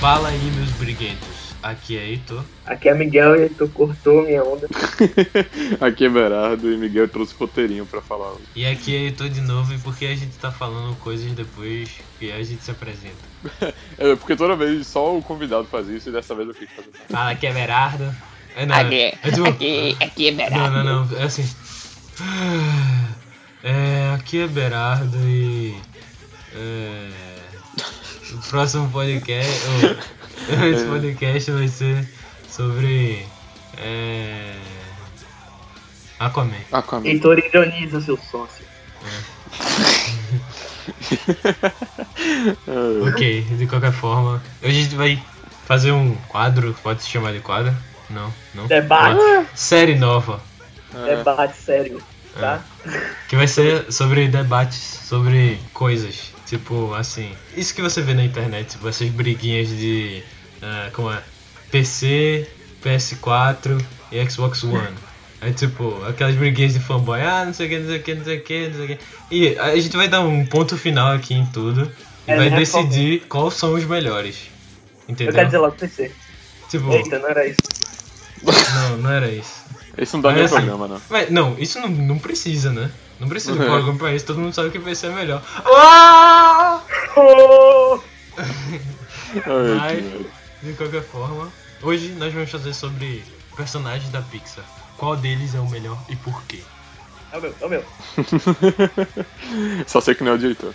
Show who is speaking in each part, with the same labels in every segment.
Speaker 1: Fala aí, meus briguentos. Aqui é Heitor.
Speaker 2: Aqui é Miguel e tu cortou minha onda.
Speaker 3: Aqui é Berardo e Miguel trouxe roteirinho pra falar. hoje.
Speaker 1: E aqui é Heitor de novo, e porque a gente tá falando coisas depois que a gente se apresenta.
Speaker 3: É, porque toda vez só o convidado faz isso e dessa vez eu quis fazer.
Speaker 1: Fala, aqui é Berardo. É, não,
Speaker 4: Aqui,
Speaker 1: é tipo-
Speaker 4: aqui, aqui é
Speaker 1: Não,
Speaker 4: Berardo.
Speaker 1: não, não. É assim. É, aqui é Berardo e. É, o próximo podcast. o- esse podcast vai ser sobre. É, Aquaman.
Speaker 3: Com a minha.
Speaker 2: Heitor ironiza seu sócio.
Speaker 3: É,
Speaker 1: Ok, de qualquer forma. Hoje a gente vai fazer um quadro. Pode se chamar de quadro? Não, não.
Speaker 2: Debate.
Speaker 1: Série nova.
Speaker 3: é.
Speaker 2: Debate sério, tá?
Speaker 1: Que vai ser sobre debates sobre coisas. Tipo, assim. Isso que você vê na internet, tipo, essas briguinhas de. ah, como é? PC, PS4 e Xbox One. É tipo, aquelas briguinhas de fanboy, ah, não sei o que, não sei o que, não sei o que, não sei o que. E a gente vai dar um ponto final aqui em tudo. E
Speaker 2: É,
Speaker 1: vai
Speaker 2: né,
Speaker 1: decidir quais são os melhores.
Speaker 2: Eu
Speaker 1: Entendeu?
Speaker 2: quero dizer logo PC.
Speaker 1: Tipo,
Speaker 2: Eita, não era isso.
Speaker 1: Não, não era isso.
Speaker 3: Esse não dá nem
Speaker 1: assim,
Speaker 3: programa, não.
Speaker 1: Mas, não, isso não, não precisa, né? Não precisa de
Speaker 3: É.
Speaker 1: programa pra isso, todo mundo sabe que PC é melhor. Ah!
Speaker 2: Oh!
Speaker 3: Ai,
Speaker 1: Mas-. De qualquer forma, hoje nós vamos fazer sobre personagens da Pixar. Qual deles é o melhor e por quê?
Speaker 2: É o meu, é o meu.
Speaker 3: Só sei que não é o diretor.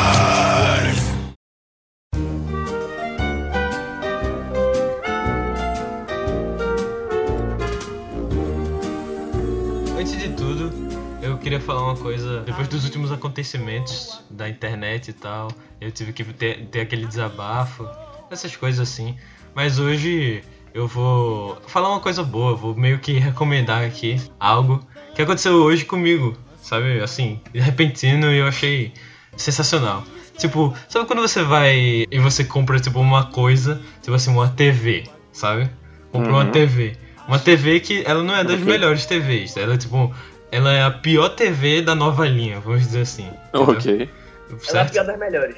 Speaker 1: queria falar uma coisa. Depois dos últimos acontecimentos da internet e tal, eu tive que ter, ter aquele desabafo, essas coisas assim. Mas hoje eu vou falar uma coisa boa, vou meio que recomendar aqui algo que aconteceu hoje comigo, sabe? Assim, repentino e eu achei sensacional. Tipo, sabe quando você vai e você compra tipo uma coisa, tipo assim, uma TV, sabe? Compra uma
Speaker 3: Uhum.
Speaker 1: TV. Uma TV que ela não é das melhores TVs, ela é tipo, ela é a pior TV da nova linha, vamos dizer assim. entendeu?
Speaker 3: Ok.
Speaker 2: Ela é a
Speaker 1: Certo?
Speaker 2: pior das melhores.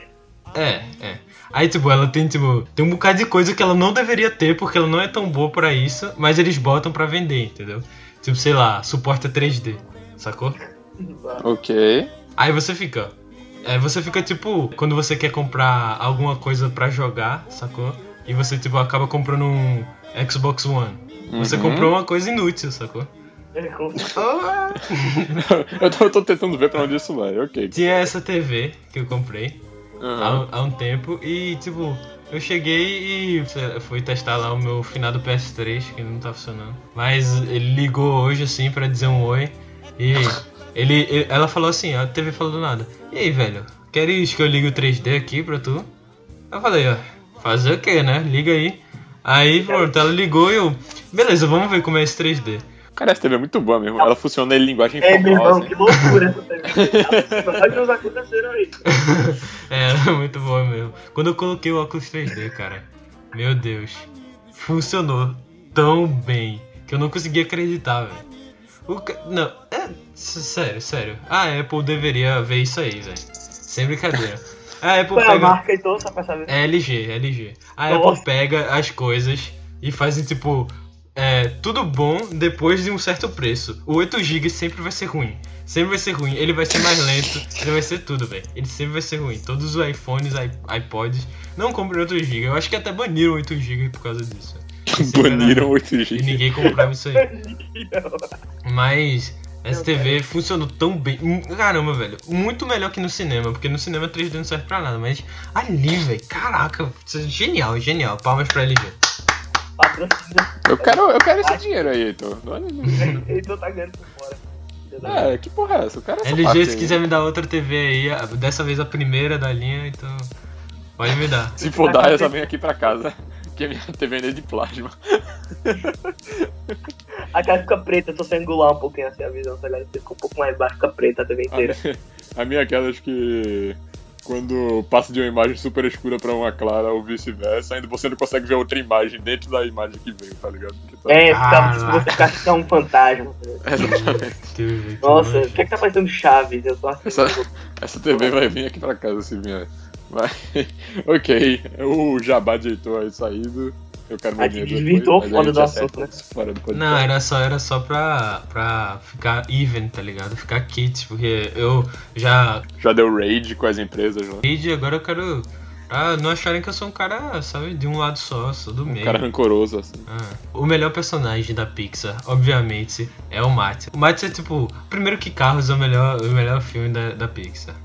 Speaker 1: É, é. Aí, tipo, ela tem, tipo, tem um bocado de coisa que ela não deveria ter, porque ela não é tão boa pra isso, mas eles botam pra vender, entendeu? Tipo, sei lá, suporta 3D, sacou?
Speaker 3: Ok.
Speaker 1: Aí você fica. É, você fica, tipo, quando você quer comprar alguma coisa pra jogar, sacou? E você, tipo, acaba comprando um Xbox One. Você
Speaker 3: Uhum.
Speaker 1: comprou uma coisa inútil, sacou?
Speaker 3: eu, tô, eu tô tentando ver pra onde isso vai, ok.
Speaker 1: Tinha essa TV que eu comprei. há,
Speaker 3: Aham.
Speaker 1: um- há um tempo e tipo eu cheguei e fui testar lá o meu finado PS3 que não tá funcionando mas ele ligou hoje assim pra dizer um oi e ele, ele- ela falou assim a TV falou do nada e aí velho queres que eu ligue o 3D aqui pra tu eu falei ó fazer o que né liga aí aí pronto ela ligou e eu beleza vamos ver como é esse 3D
Speaker 3: Cara, essa TV é muito boa mesmo. Ela funciona em linguagem
Speaker 2: É, meu irmão, que loucura essa TV. Olha os aconteceram aí.
Speaker 1: É, ela é muito boa mesmo. Quando eu coloquei o óculos 3D, cara, meu Deus, funcionou tão bem que eu não conseguia acreditar, velho. O ca... Não, é. Sério, sério. A Apple deveria ver isso aí, velho. Sem brincadeira. A Apple
Speaker 2: Qual é a
Speaker 1: pega.
Speaker 2: marca então, só pra saber?
Speaker 1: É LG, LG. A
Speaker 2: Nossa.
Speaker 1: Apple pega as coisas e fazem tipo. É, tudo bom depois de um certo preço. O 8GB sempre vai ser ruim. Sempre vai ser ruim. Ele vai ser mais lento. Ele vai ser tudo, velho. Ele sempre vai ser ruim. Todos os iPhones, iPods não comprem 8GB. Eu acho que até baniram 8GB por causa disso.
Speaker 3: Baniram 8
Speaker 1: E ninguém comprava isso aí. Mas essa TV funcionou tão bem. Hum, Caramba, velho. Muito melhor que no cinema. Porque no cinema 3D não serve pra nada. Mas ali, velho. Caraca. isso é Genial, genial. Palmas pra LG.
Speaker 2: Patrocínio.
Speaker 3: Eu quero, eu quero esse dinheiro aí, Heitor. É-
Speaker 2: Heitor tá ganhando por fora.
Speaker 3: É, que porra é essa? Eu quero essa
Speaker 1: LG, se quiser me dar outra TV aí, a- dessa vez a primeira da linha, então. Pode me dar.
Speaker 3: Se for dar, eu só venho aqui pra casa. Que a minha TV ainda é de plasma.
Speaker 2: A cara fica preta, se você angular um pouquinho assim a visão, tá ligado? Fica um pouco mais baixo, fica preta a TV
Speaker 3: A
Speaker 2: inteira.
Speaker 3: minha, a minha é aquelas que. Quando passa de uma imagem super escura pra uma clara ou vice-versa, ainda você não consegue ver outra imagem dentro da imagem que veio, tá ligado? Tá-
Speaker 2: É, fica,
Speaker 1: Caraca.
Speaker 2: se você ficar que é um fantasma. tá?
Speaker 3: Exatamente.
Speaker 2: Nossa, o que é que tá parecendo Chaves? Eu tô assim.
Speaker 3: Essa, essa TV vai vir aqui pra casa se vier. Mas, ok, o jabá de Heitor aí saído. Eu quero
Speaker 2: A
Speaker 3: meu
Speaker 2: gente
Speaker 3: dinheiro
Speaker 2: desvirtuou
Speaker 3: depois,
Speaker 2: foda do assunto, né?
Speaker 3: Fora do podcast.
Speaker 1: Não, era só, era só pra, pra ficar even, tá ligado? Ficar kit, porque eu já
Speaker 3: Já deu raid com as empresas
Speaker 1: e agora eu quero. Ah, não acharem que eu sou um cara, sabe, de um lado só, sou do
Speaker 3: Um
Speaker 1: meio.
Speaker 3: cara rancoroso, assim.
Speaker 1: Ah, o melhor personagem da Pixar, obviamente, é o Matt. O Matt é tipo, primeiro que Carros é o melhor, o melhor filme da, da Pixar.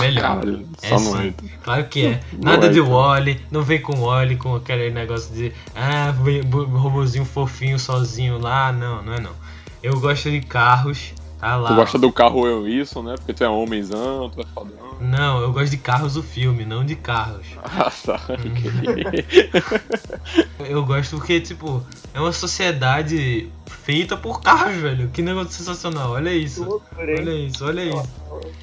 Speaker 1: Melhor.
Speaker 3: Caralho,
Speaker 1: É
Speaker 3: só
Speaker 1: sim. Claro que é. Nada
Speaker 3: é,
Speaker 1: de
Speaker 3: então.
Speaker 1: Wally, não vem com Wally com aquele negócio de ah, robozinho fofinho sozinho lá. Não, não é não. Eu gosto de carros, tá lá.
Speaker 3: Tu gosta do carro eu isso, né? Porque tu é homenzão, tu é fodão.
Speaker 1: Não, eu gosto de carros o filme, não de carros.
Speaker 3: Ah, tá.
Speaker 1: Eu gosto porque, tipo, é uma sociedade feita por carros, velho. Que negócio sensacional, olha isso.
Speaker 2: Loucura?
Speaker 1: Olha isso, olha isso.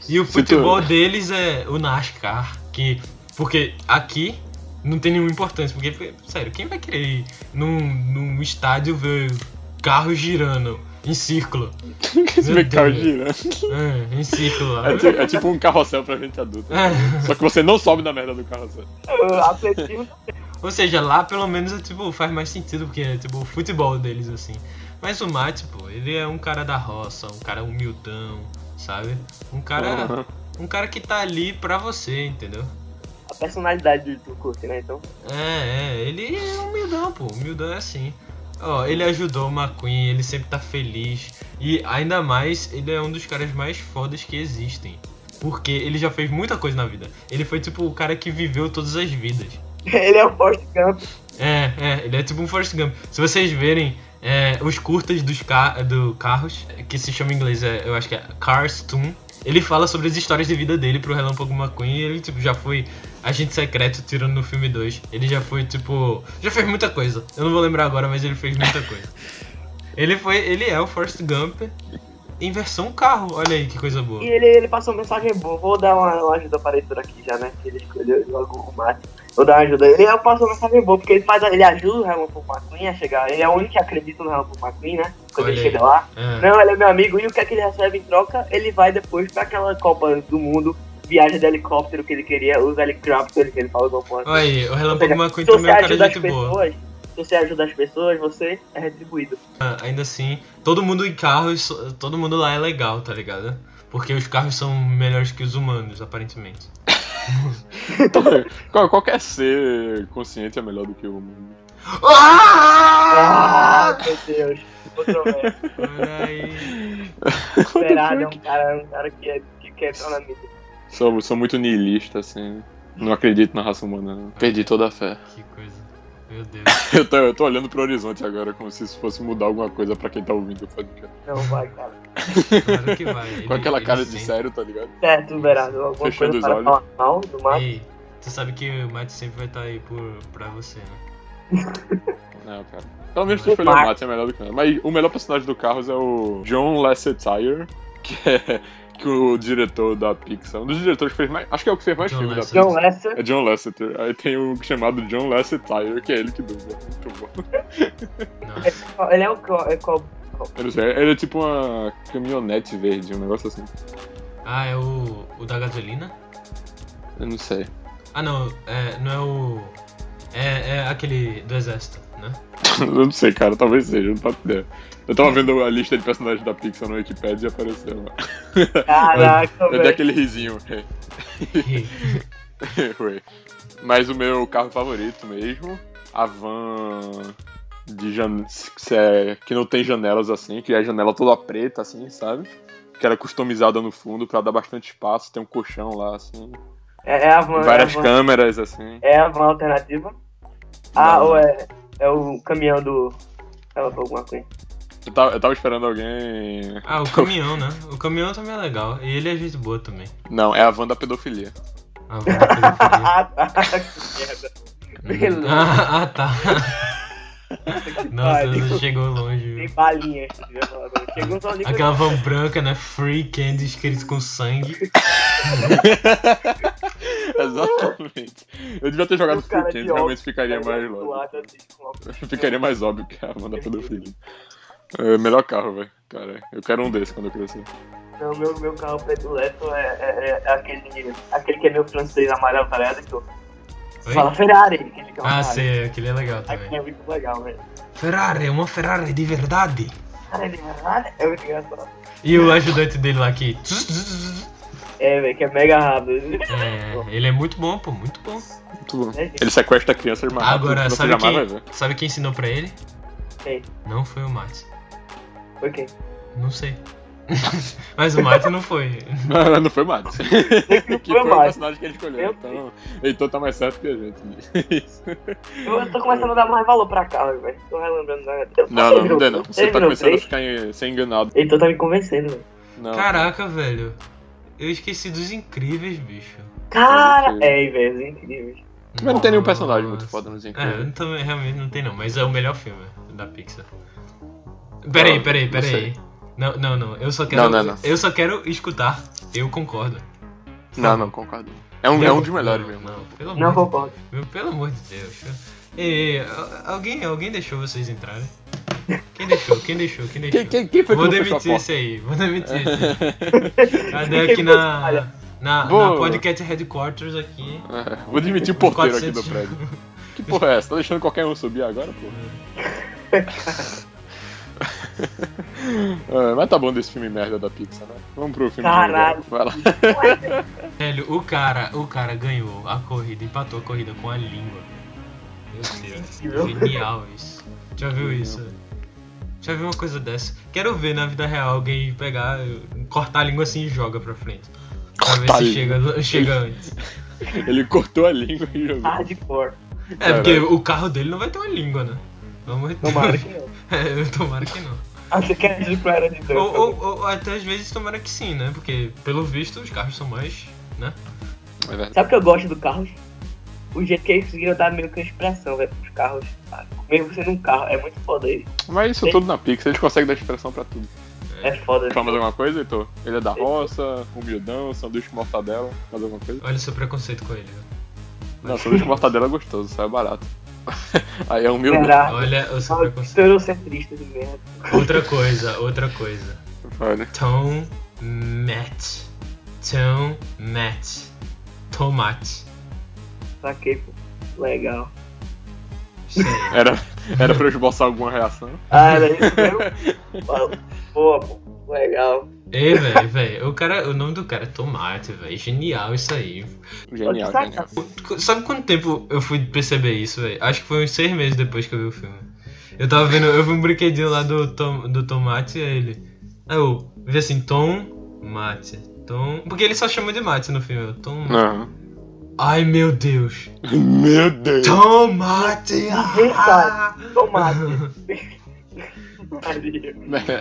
Speaker 1: E o futebol
Speaker 3: tu-
Speaker 1: deles é o NASCAR, que. Porque aqui não tem nenhuma importância. Porque, sério, quem vai querer ir num, num estádio ver carros girando em círculo?
Speaker 3: Esse carro girando.
Speaker 1: É, em círculo.
Speaker 3: É, ti- é tipo um carrossel pra gente adulta.
Speaker 1: É.
Speaker 3: Só que você não sobe na merda do carrossel.
Speaker 1: Ou seja, lá pelo menos é, tipo, faz mais sentido, porque é tipo o futebol deles, assim. Mas o Matt, pô, ele é um cara da roça, um cara humildão, sabe? Um cara.
Speaker 3: Aham.
Speaker 1: Um cara que tá ali pra você, entendeu?
Speaker 2: a personalidade do, do curso, né? Então,
Speaker 1: É, é, ele é humildão, pô. Humildão é assim. Ó, ele ajudou o McQueen, ele sempre tá feliz. E ainda mais, ele é um dos caras mais fodas que existem. Porque ele já fez muita coisa na vida. Ele foi tipo o cara que viveu todas as vidas.
Speaker 2: ele é o Forrest Gump.
Speaker 1: É, é, ele é tipo um Forrest Gump. Se vocês verem é, os curtas dos ca do carros, que se chama em inglês, é, eu acho que é Cars Toon, ele fala sobre as histórias de vida dele pro Relâmpago McQueen e ele tipo, já foi agente secreto tirando no filme 2. Ele já foi tipo. Já fez muita coisa. Eu não vou lembrar agora, mas ele fez muita coisa. ele foi. Ele é o Forrest Gump em versão carro. Olha aí que coisa boa.
Speaker 2: E ele, ele passou uma mensagem boa. Vou dar uma, uma ajuda para aqui já, né? Que ele escolheu logo o mate. Vou dar ajuda. Ele passou uma mensagem boa, porque ele faz. Ele ajuda o Relâmpago McQueen a chegar. Ele é o único que acredita no Relâmpago McQueen, né? Quando
Speaker 1: Olha
Speaker 2: ele
Speaker 1: aí.
Speaker 2: chega lá.
Speaker 1: É.
Speaker 2: Não, ele é meu amigo. E o que é que ele recebe em troca? Ele vai depois pra aquela Copa do Mundo. Viaja de helicóptero que ele queria, usa helicóptero que ele fala alguma coisa.
Speaker 1: Olha aí, o Relâmpago McQueen também é um cara de gente boa.
Speaker 2: se você ajuda as pessoas, você é retribuído.
Speaker 1: Ah, Ainda assim, todo mundo em carros, todo mundo lá é legal, tá ligado? Porque os carros são melhores que os humanos, aparentemente.
Speaker 3: Qual- Qualquer ser consciente é melhor do que o mundo.
Speaker 2: Ah, meu Deus.
Speaker 1: Aí.
Speaker 2: Esperado é um cara, um cara que, é, que quer entrar na mídia.
Speaker 3: Sou, sou muito niilista, assim. Não acredito na raça humana. não. Perdi toda a fé.
Speaker 1: Que. Meu Deus.
Speaker 3: Eu tô, eu tô olhando pro horizonte agora, como se isso fosse mudar alguma coisa pra quem tá ouvindo o podcast.
Speaker 2: Não vai, cara.
Speaker 1: Claro que vai. Ele-
Speaker 3: Com aquela
Speaker 1: ele
Speaker 3: cara de
Speaker 1: sempre-
Speaker 3: sério, tá ligado?
Speaker 2: Certo, Berado. Alguma
Speaker 3: Fechando
Speaker 2: coisa
Speaker 3: os olhos.
Speaker 2: mal do Mato?
Speaker 1: Ei, tu sabe que o Matt sempre vai estar aí por, pra você, né?
Speaker 3: Não, cara. Pelo menos tu escolheu o. Mate, é melhor do que nada. Mas o melhor personagem do Carros é o John Lasseter, que é que o diretor da Pixar. Um dos diretores que fez mais. Acho que é o que fez mais
Speaker 1: John
Speaker 3: filme da
Speaker 1: Lasseter.
Speaker 2: John
Speaker 3: Pixar.
Speaker 2: Lester.
Speaker 3: É John Lasseter. Aí tem o chamado John Lasseter, que é ele que dubla. Muito bom.
Speaker 2: Ele é o qual? É qual?
Speaker 3: Eu não sei, ele é tipo uma caminhonete verde, um negócio assim.
Speaker 1: Ah, é o, o da gasolina?
Speaker 3: Eu não sei.
Speaker 1: Ah, não, é, não é o. É, é aquele do exército, né?
Speaker 3: Eu não sei, cara, talvez seja, não faço ideia. Eu tava vendo a lista de personagens da Pixar no Wikipedia e apareceu lá.
Speaker 2: Caraca,
Speaker 3: Eu dei
Speaker 2: velho.
Speaker 3: aquele risinho. Foi. Mas o meu carro favorito mesmo, a van de jan... que é- que não tem janelas assim, que é a janela toda preta assim, sabe? Que era customizada no fundo pra dar bastante espaço, tem um colchão lá assim,
Speaker 2: É, é a van.
Speaker 3: várias
Speaker 2: é a van,
Speaker 3: câmeras assim.
Speaker 2: é a van alternativa. Ah,
Speaker 3: Não.
Speaker 2: ou é, é o caminhão do. Ela falou alguma coisa.
Speaker 3: Eu tava, eu tava esperando alguém.
Speaker 1: Ah, o caminhão, né? O caminhão também é legal. E ele é gente boa também.
Speaker 3: Não, é a van da pedofilia.
Speaker 1: Ah, vamos fazer
Speaker 2: Ah, tá. que merda. Beleza.
Speaker 1: Ah, ah, tá. Nossa, você chegou longe.
Speaker 2: Tem agora. Chegou só de
Speaker 1: Aquela van branca, né? Free candy escrito com sangue.
Speaker 3: Exatamente. Eu devia ter jogado Free Candy, realmente ficaria mais lógico.
Speaker 2: assim.
Speaker 3: Ficaria mais óbvio que a Amanda pedofilia. É, melhor carro, velho. Cara, eu quero um desse quando eu crescer.
Speaker 2: Não, meu, meu carro predileto é, é, é aquele, aquele que é meu francês amarelo, tá ligado?
Speaker 1: Oi?
Speaker 2: Fala Ferrari, que
Speaker 1: Ah,
Speaker 2: Ferrari.
Speaker 1: sei, aquele é legal também.
Speaker 2: é muito legal, velho.
Speaker 1: Ferrari, uma Ferrari de verdade.
Speaker 2: Cara, de verdade é muito engraçado.
Speaker 1: E o ajudante dele lá aqui.
Speaker 2: É, velho, que é mega rápido.
Speaker 1: É, ele é muito bom, pô, muito bom.
Speaker 3: Muito bom.
Speaker 2: É.
Speaker 3: Ele sequestra crianças mais rápido
Speaker 1: Agora, sabe quem,
Speaker 3: ver.
Speaker 1: sabe quem ensinou pra ele?
Speaker 2: Quem?
Speaker 1: Não foi o Mate.
Speaker 2: Foi quem?
Speaker 1: Não sei. Mas o Mate não foi.
Speaker 3: Não, não foi Mads. que
Speaker 2: foi
Speaker 3: foi o personagem que ele escolheu.
Speaker 2: Meu
Speaker 3: Então, Heitor tá mais certo que a gente. Isso.
Speaker 2: Eu tô começando a dar mais valor pra carro, velho. Tô relembrando. Né? Eu-
Speaker 3: Não, não, não
Speaker 2: virou-
Speaker 3: não.
Speaker 2: ele
Speaker 3: Você tá começando a ficar em- ser enganado.
Speaker 2: Heitor tá me convencendo, velho.
Speaker 3: Não.
Speaker 1: Caraca, velho. Eu esqueci dos incríveis, bicho.
Speaker 2: Cara, é, velho, é incrível.
Speaker 3: Mas não tem nenhum personagem muito foda nos
Speaker 1: É,
Speaker 3: Incríveis.
Speaker 1: também realmente não tem não, mas é o melhor filme da Pixar. Peraí, peraí,
Speaker 3: não
Speaker 1: peraí. Não, não, não. Eu só quero.
Speaker 3: Não, não, não.
Speaker 1: Eu só quero escutar. Eu concordo.
Speaker 3: Não, não, concordo. É um, é um dos melhores
Speaker 1: não,
Speaker 3: mesmo.
Speaker 1: Não, pelo amor
Speaker 2: Não
Speaker 1: de
Speaker 2: concordo.
Speaker 1: Meu, pelo amor de Deus. Ei, alguém, alguém deixou vocês entrarem? Quem deixou? Quem deixou? Quem deixou?
Speaker 3: Quem, quem, quem foi que
Speaker 1: Vou demitir esse aí, vou demitir esse aí. Cadê aqui na, na, na podcast headquarters aqui?
Speaker 3: É, vou demitir o porteiro aqui
Speaker 1: 400.
Speaker 3: do prédio. Que porra é essa? Tá deixando qualquer um subir agora, porra? É, mas tá bom desse filme merda da Pixar, né? Vamos pro filme
Speaker 2: Caralho.
Speaker 3: Vai lá.
Speaker 1: Velho, o cara, o cara ganhou a corrida, empatou a corrida com a língua. Meu Deus, genial isso. Já viu isso? Já viu uma coisa dessa? Quero ver na vida real alguém pegar, cortar a língua assim e joga pra frente. Pra ver se chega, chega antes.
Speaker 3: Ele cortou a língua e jogou.
Speaker 2: Hardcore.
Speaker 1: É, porque o carro dele não vai ter uma língua, né? Deus.
Speaker 2: Tomara que não.
Speaker 1: É, tomara que não.
Speaker 2: Você quer dizer que eu era de Deus?
Speaker 1: Ou, ou- ou até às vezes tomara que sim, né? Porque, pelo visto, os carros são mais, né?
Speaker 3: É verdade.
Speaker 2: Sabe o que eu gosto do carro? O jeito que eles conseguiram dar meio que uma expressão, velho, pros carros. Mesmo sendo um carro, é muito foda ele.
Speaker 3: Mas isso tudo na Pixar, eles conseguem dar expressão pra tudo.
Speaker 2: É foda.
Speaker 3: Fala mais alguma coisa, Heitor? Ele é da roça, humildão, sanduíche com mortadela. Mais alguma coisa?
Speaker 1: Olha o seu preconceito com ele. né?
Speaker 3: Não, sanduíche com mortadela é gostoso, sai barato. Aí é humildão.
Speaker 2: Será?
Speaker 1: Olha o seu
Speaker 2: Ah,
Speaker 1: preconceito.
Speaker 2: Eurocentrista de merda.
Speaker 1: Outra coisa, outra coisa.
Speaker 3: Olha.
Speaker 1: Tom Matt. Tom Matt. Tomate.
Speaker 2: Saquei, pô. Legal.
Speaker 3: Era, era pra eu esboçar alguma reação.
Speaker 2: Ah, era isso mesmo? Pô, pô, legal.
Speaker 1: Ei, velho, velho. O cara, o nome do cara é Tomate, velho. Genial isso aí.
Speaker 3: Genial, genial.
Speaker 1: Sabe quanto tempo eu fui perceber isso, velho? Acho que foi uns seis meses depois que eu vi o filme. Eu tava vendo, eu vi um brinquedinho lá do, tom, do Tomate e ele. Aí eu vi assim, Tom Mate. Tom. Porque ele só chama de mate no filme. eu, Tom.
Speaker 3: Aham.
Speaker 1: Ai meu Deus.
Speaker 3: Meu Deus!
Speaker 1: Tomate! Ah!
Speaker 2: Tomate. Maria.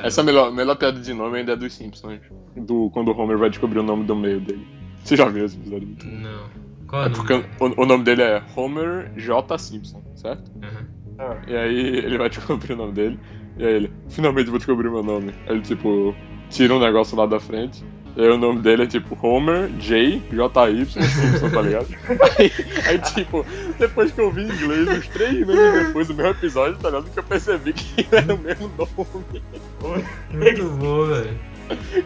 Speaker 3: Essa é melhor, melhor piada de nome ainda é dos Simpsons. Do, quando o Homer vai descobrir o nome do meio dele. Você já viu esse episódio?
Speaker 1: Não. Qual é
Speaker 3: É
Speaker 1: o
Speaker 3: porque
Speaker 1: nome?
Speaker 3: o, o nome dele é Homer J. Simpson, certo?
Speaker 2: Ah,
Speaker 3: E aí ele vai descobrir o nome dele. E aí ele, finalmente vou descobrir meu nome. Aí ele, tipo, tira um negócio lá da frente. E aí o nome dele é tipo Homer J. J. Y. Simpson, tá ligado? Aí, aí, tipo, depois que eu vi em inglês, uns três meses depois do meu episódio, tá ligado? Que eu percebi que era o mesmo nome.
Speaker 1: Muito bom, velho.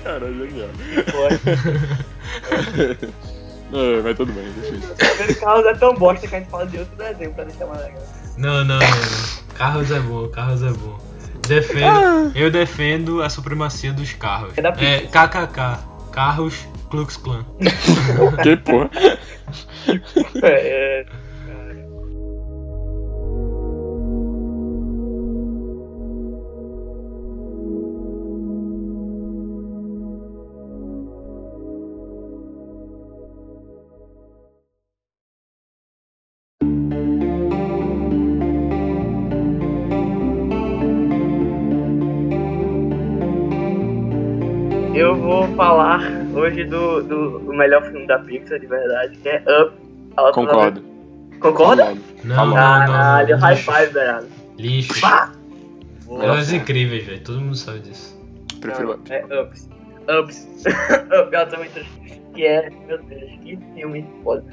Speaker 3: Cara, genial.
Speaker 2: pode.
Speaker 3: É, mas tudo bem, deixa isso.
Speaker 2: Primeiro Carlos é tão bosta que a gente fala de outro desenho pra deixar mais legal.
Speaker 1: Não, não, não, não. Carros é bom, carros é bom. Defendo, eu defendo a supremacia dos carros.
Speaker 2: É da
Speaker 1: É KKK. Carros Klux Klan.
Speaker 3: Que porra?
Speaker 2: É, é. Falar hoje do, do, do melhor filme da Pixar, de verdade, que é Up.
Speaker 3: Concordo.
Speaker 2: Concorda?
Speaker 1: Não, não, não.
Speaker 2: Caralho,
Speaker 1: não,
Speaker 2: high
Speaker 1: lixo.
Speaker 2: five, velho.
Speaker 1: Lixo.
Speaker 2: Pá!
Speaker 1: Elas incríveis, velho. Todo mundo sabe disso.
Speaker 3: Prefiro.
Speaker 2: Não, é Ups. Ups. Up, ela também. Que é, meu Deus, que filme foda.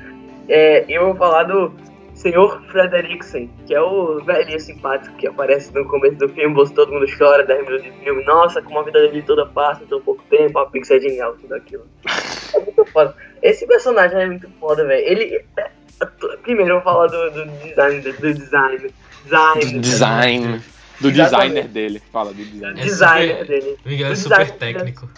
Speaker 2: É, eu vou falar do Senhor Frederiksen, que é o velhinho simpático que aparece no começo do filme, você todo mundo chora, 10 minutos de filme. Nossa, como a vida dele toda passa em tão pouco tempo, a Pixar é genial, tudo aquilo. É muito foda. Esse personagem é muito foda, velho. Ele. é- Primeiro eu vou falar do, do design, do design. Design.
Speaker 3: Do design. Do
Speaker 2: Exatamente.
Speaker 3: designer dele. Fala do designer.
Speaker 1: É
Speaker 2: designer
Speaker 1: super-
Speaker 2: dele.
Speaker 1: Miguel é super técnico.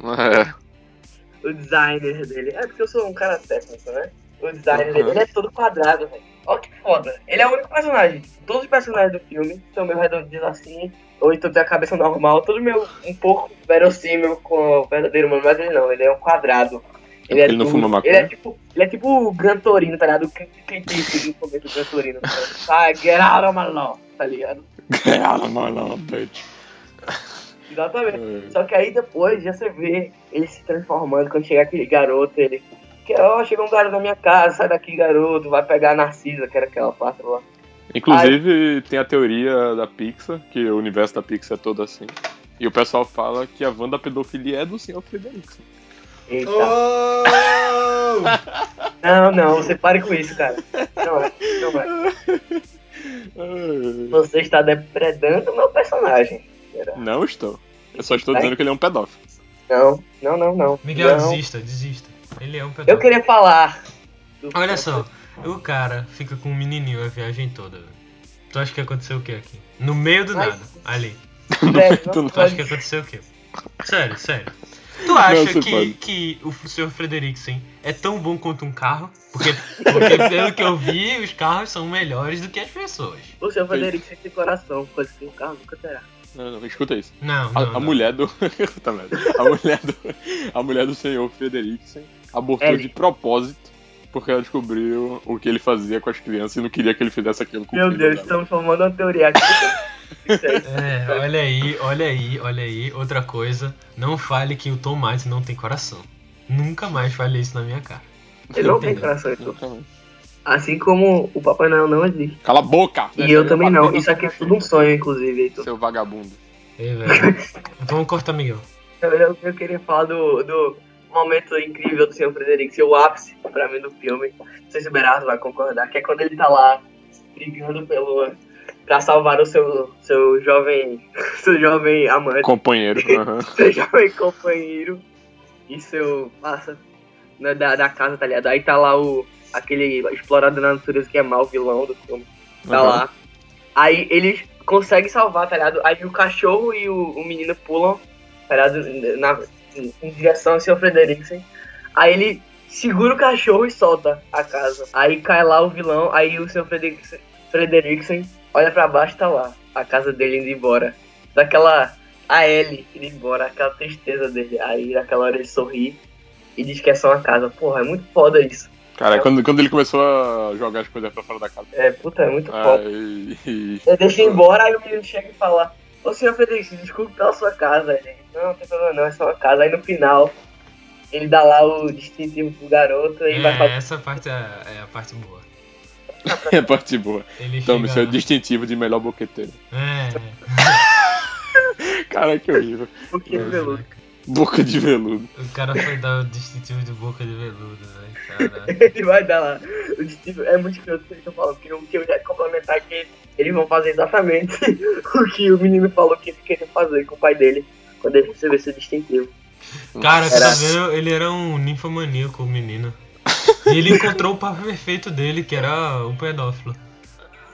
Speaker 3: É.
Speaker 2: o designer dele. É porque eu sou um cara técnico, né? O designer
Speaker 3: Uhum.
Speaker 2: dele ele é todo quadrado, velho. Olha que foda. Ele é o único personagem. Todos os personagens do filme são meio redondinhos assim, ou então tem a cabeça normal, tudo meio um pouco verossímil com o verdadeiro humano, mas ele não, ele é um quadrado. Ele, é
Speaker 3: Ele não
Speaker 2: duro.
Speaker 3: fuma maconha?
Speaker 2: Ele é tipo, ele é tipo o Gran Torino, tá ligado? Clint Eastwood no começo do Gran Torino. tá ligado? Ah, get out of my law, tá ligado?
Speaker 3: Ganharam, mano, bitch.
Speaker 2: Exatamente. Só que aí depois já você vê ele se transformando quando chega aquele garoto, ele. Que, ó, chegou um garoto na minha casa, sai daqui, garoto, vai pegar a Narcisa, que era aquela parte lá.
Speaker 3: Inclusive, tem a teoria da Pixar, que o universo da Pixar é todo assim. E o pessoal fala que a van da pedofilia é do senhor Frederiksen.
Speaker 2: Eita.
Speaker 1: Oh!
Speaker 2: Não, não, você pare com isso, cara. Não é, não é. Você está depredando o meu personagem.
Speaker 3: Não estou. Eu só estou
Speaker 2: Vai.
Speaker 3: dizendo que ele é um pedófilo.
Speaker 2: Não, não, não, não.
Speaker 1: Miguel,
Speaker 2: não.
Speaker 1: desista, desista. Ele é um
Speaker 2: Eu
Speaker 1: pedófilo.
Speaker 2: queria falar. do-
Speaker 1: Olha só, o cara fica com um menininho a viagem toda. velho. Tu acha que aconteceu o que aqui? No meio do
Speaker 2: Ai.
Speaker 1: nada, ali.
Speaker 2: Velho,
Speaker 3: Tu não
Speaker 1: Tu acha que aconteceu o quê? Sério, sério. Tu acha
Speaker 3: você
Speaker 1: que,
Speaker 3: pode.
Speaker 1: que o Sr. Frederiksen é tão bom quanto um carro? Porque, porque pelo que eu vi, os carros são melhores do que as pessoas.
Speaker 2: O seu Frederico sem ter coração, coisa que o carro nunca terá.
Speaker 3: Não, não, escuta isso.
Speaker 1: Não,
Speaker 3: A,
Speaker 1: não,
Speaker 3: a
Speaker 1: não.
Speaker 3: mulher do. Puta merda. a mulher do. A mulher do senhor Frederiksen abortou
Speaker 2: Ellie.
Speaker 3: de propósito porque ela descobriu o que ele fazia com as crianças e não queria que ele fizesse aquilo com o
Speaker 2: Meu
Speaker 3: filho
Speaker 2: Deus,
Speaker 3: dela.
Speaker 2: estamos formando uma teoria aqui.
Speaker 1: É, olha aí, olha aí, olha aí. Outra coisa, não fale que o tomate não tem coração. Nunca mais fale isso na minha cara.
Speaker 2: Ele não tem
Speaker 1: Entendeu?
Speaker 2: coração, então. Assim como o Papai Noel não existe.
Speaker 3: Cala a boca!
Speaker 2: E eu também não. Isso aqui é tudo um sonho, inclusive. Heitor.
Speaker 3: Seu vagabundo.
Speaker 1: Ei, velho. Vamos cortar, Miguel.
Speaker 2: Eu, eu, eu queria falar do, do momento incrível do Senhor Frederico, seu ápice pra mim do filme. Não sei se o Berato vai concordar, que é quando ele tá lá brigando pelo. pra salvar o seu, seu jovem. seu jovem amante,
Speaker 3: Companheiro. aham.
Speaker 2: seu jovem companheiro e seu. passa né, da, da casa, tá ligado? Aí tá lá o. aquele explorador da natureza que é mal vilão do filme. Tá
Speaker 3: Aham.
Speaker 2: lá. Aí eles conseguem salvar, tá ligado? Aí o cachorro e o, o menino pulam, tá ligado? Na, em, em direção ao seu Frederiksen. Aí ele segura o cachorro e solta a casa. Aí cai lá o vilão, aí o seu Frederiksen, Frederiksen olha pra baixo e tá lá. A casa dele indo embora. Daquela. A Ellie indo embora, aquela tristeza dele. Aí naquela hora ele sorri e diz que é só uma casa. Porra, é muito foda isso.
Speaker 3: Cara, quando, quando ele começou a jogar as coisas pra fora da casa.
Speaker 2: É, puta, é muito foda.
Speaker 3: E-
Speaker 2: deixo ir embora, aí o menino chega e fala, Ô senhor Frederico, desculpe pela sua casa, gente. Não, não tem problema não, é só uma casa. Aí no final, ele dá lá o distintivo pro garoto e vai
Speaker 1: É,
Speaker 2: fazer.
Speaker 1: essa parte é, é a parte boa.
Speaker 3: É a parte boa.
Speaker 1: Ele
Speaker 3: Tome
Speaker 1: chega...
Speaker 3: seu distintivo de melhor boqueteiro.
Speaker 1: É,
Speaker 3: Cara, que horrível.
Speaker 2: O que veludo.
Speaker 3: Boca de veludo.
Speaker 1: o cara foi dar o distintivo de boca de veludo, velho.
Speaker 2: Ele vai dar lá. O distintivo é muito escroto que eu falando, porque o que eu ia complementar é que eles vão fazer exatamente o que o menino falou que ele queria fazer com o pai dele quando ele recebeu esse distintivo.
Speaker 1: Cara, você
Speaker 2: Era-
Speaker 1: tá vendo? Ele era um ninfomaníaco, o menino. E ele encontrou o par perfeito dele, que era o pedófilo.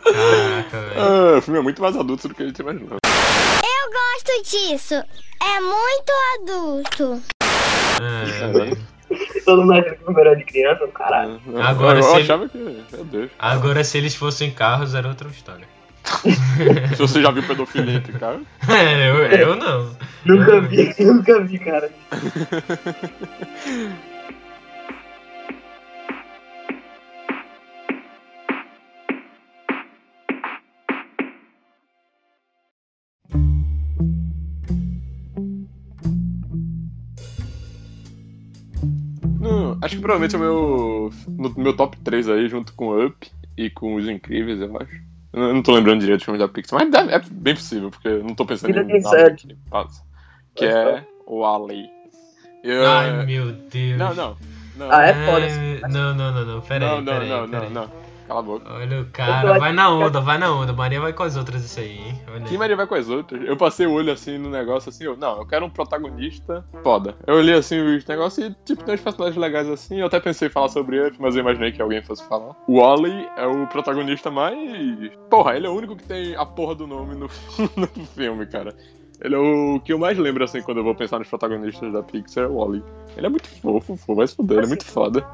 Speaker 1: Caraca, velho.
Speaker 3: Ah, o filme é muito mais adulto do que a gente imaginou.
Speaker 4: Eu gosto disso. É muito adulto.
Speaker 1: É.
Speaker 2: Todo mundo achando que era de criança, caralho.
Speaker 1: Agora,
Speaker 3: eu
Speaker 1: se ele-
Speaker 3: achava que. Meu Deus.
Speaker 1: Agora, se eles fossem carros, era outra história.
Speaker 3: Se você já viu pedofilia entre cara.
Speaker 1: É, eu, eu não.
Speaker 2: Nunca
Speaker 1: Eu-
Speaker 2: vi, nunca vi, cara.
Speaker 3: Acho que provavelmente é o meu. No meu top 3 aí, junto com Up, e com Os Incríveis, eu acho. Eu não- tô lembrando direito dos filmes da Pixar, mas é bem possível, porque eu não tô pensando em nada
Speaker 2: sete.
Speaker 3: que passa. Que é o Ali. Eu-
Speaker 1: Ai, meu Deus.
Speaker 3: Não, não. Não,
Speaker 2: Ah, é foda esse
Speaker 1: Não, não, não, não. Pera
Speaker 3: não,
Speaker 1: aí,
Speaker 3: não,
Speaker 1: pera aí,
Speaker 3: não,
Speaker 1: pera
Speaker 3: não,
Speaker 1: aí.
Speaker 3: não. Cala a boca.
Speaker 1: Olha o cara, vai na onda, vai na onda. Maria vai com as outras isso aí, hein? Olha.
Speaker 3: Que Maria vai com as outras. Eu passei o olho assim no negócio assim, eu, não, eu quero um protagonista foda. Eu olhei assim os negócios e, tipo, tem uns personagens legais assim. Eu até pensei em falar sobre eles, mas eu imaginei que alguém fosse falar. O Wally é o protagonista mais. Porra, ele é o único que tem a porra do nome no, no filme, cara. Ele é o que eu mais lembro assim quando eu vou pensar nos protagonistas da Pixar, é o Wally. Ele é muito fofo, pô, vai se fuder, ele é muito foda.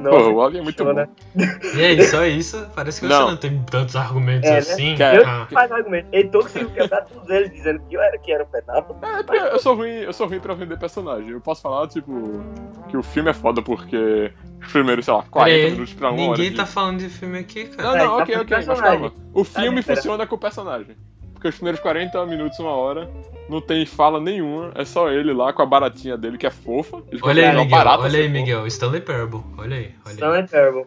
Speaker 2: Nossa,
Speaker 3: Porra, o Wally é muito
Speaker 2: chora.
Speaker 3: bom.
Speaker 1: E aí, só isso? Parece que você
Speaker 3: Não.
Speaker 1: não tem tantos argumentos
Speaker 2: É, né?
Speaker 1: assim.
Speaker 3: Cara,
Speaker 2: Eu
Speaker 1: Ah,
Speaker 2: não faz argumento. Heitor conseguiu quebrar todos eles dizendo que eu era, que era um pedaço.
Speaker 3: É, porque eu sou ruim, eu sou ruim pra vender personagem. Eu posso falar, tipo, que o filme é foda porque os primeiros, sei lá, 40
Speaker 1: pera aí,
Speaker 3: minutos pra uma hora.
Speaker 1: ninguém
Speaker 3: de-
Speaker 1: tá falando de filme aqui, cara.
Speaker 3: Não,
Speaker 2: É,
Speaker 3: não,
Speaker 2: tá
Speaker 3: ok,
Speaker 2: com
Speaker 3: ok, mas calma. O filme funciona com o personagem. Porque os primeiros 40 minutos, uma hora, não tem fala nenhuma, é só ele lá com a baratinha dele, que é fofa. Ele
Speaker 1: Olha aí, Miguel,
Speaker 3: barata
Speaker 1: olha aí,
Speaker 3: fofa.
Speaker 1: Miguel. Stanley Parable. Olha aí, olha aí.
Speaker 2: Stanley Parable.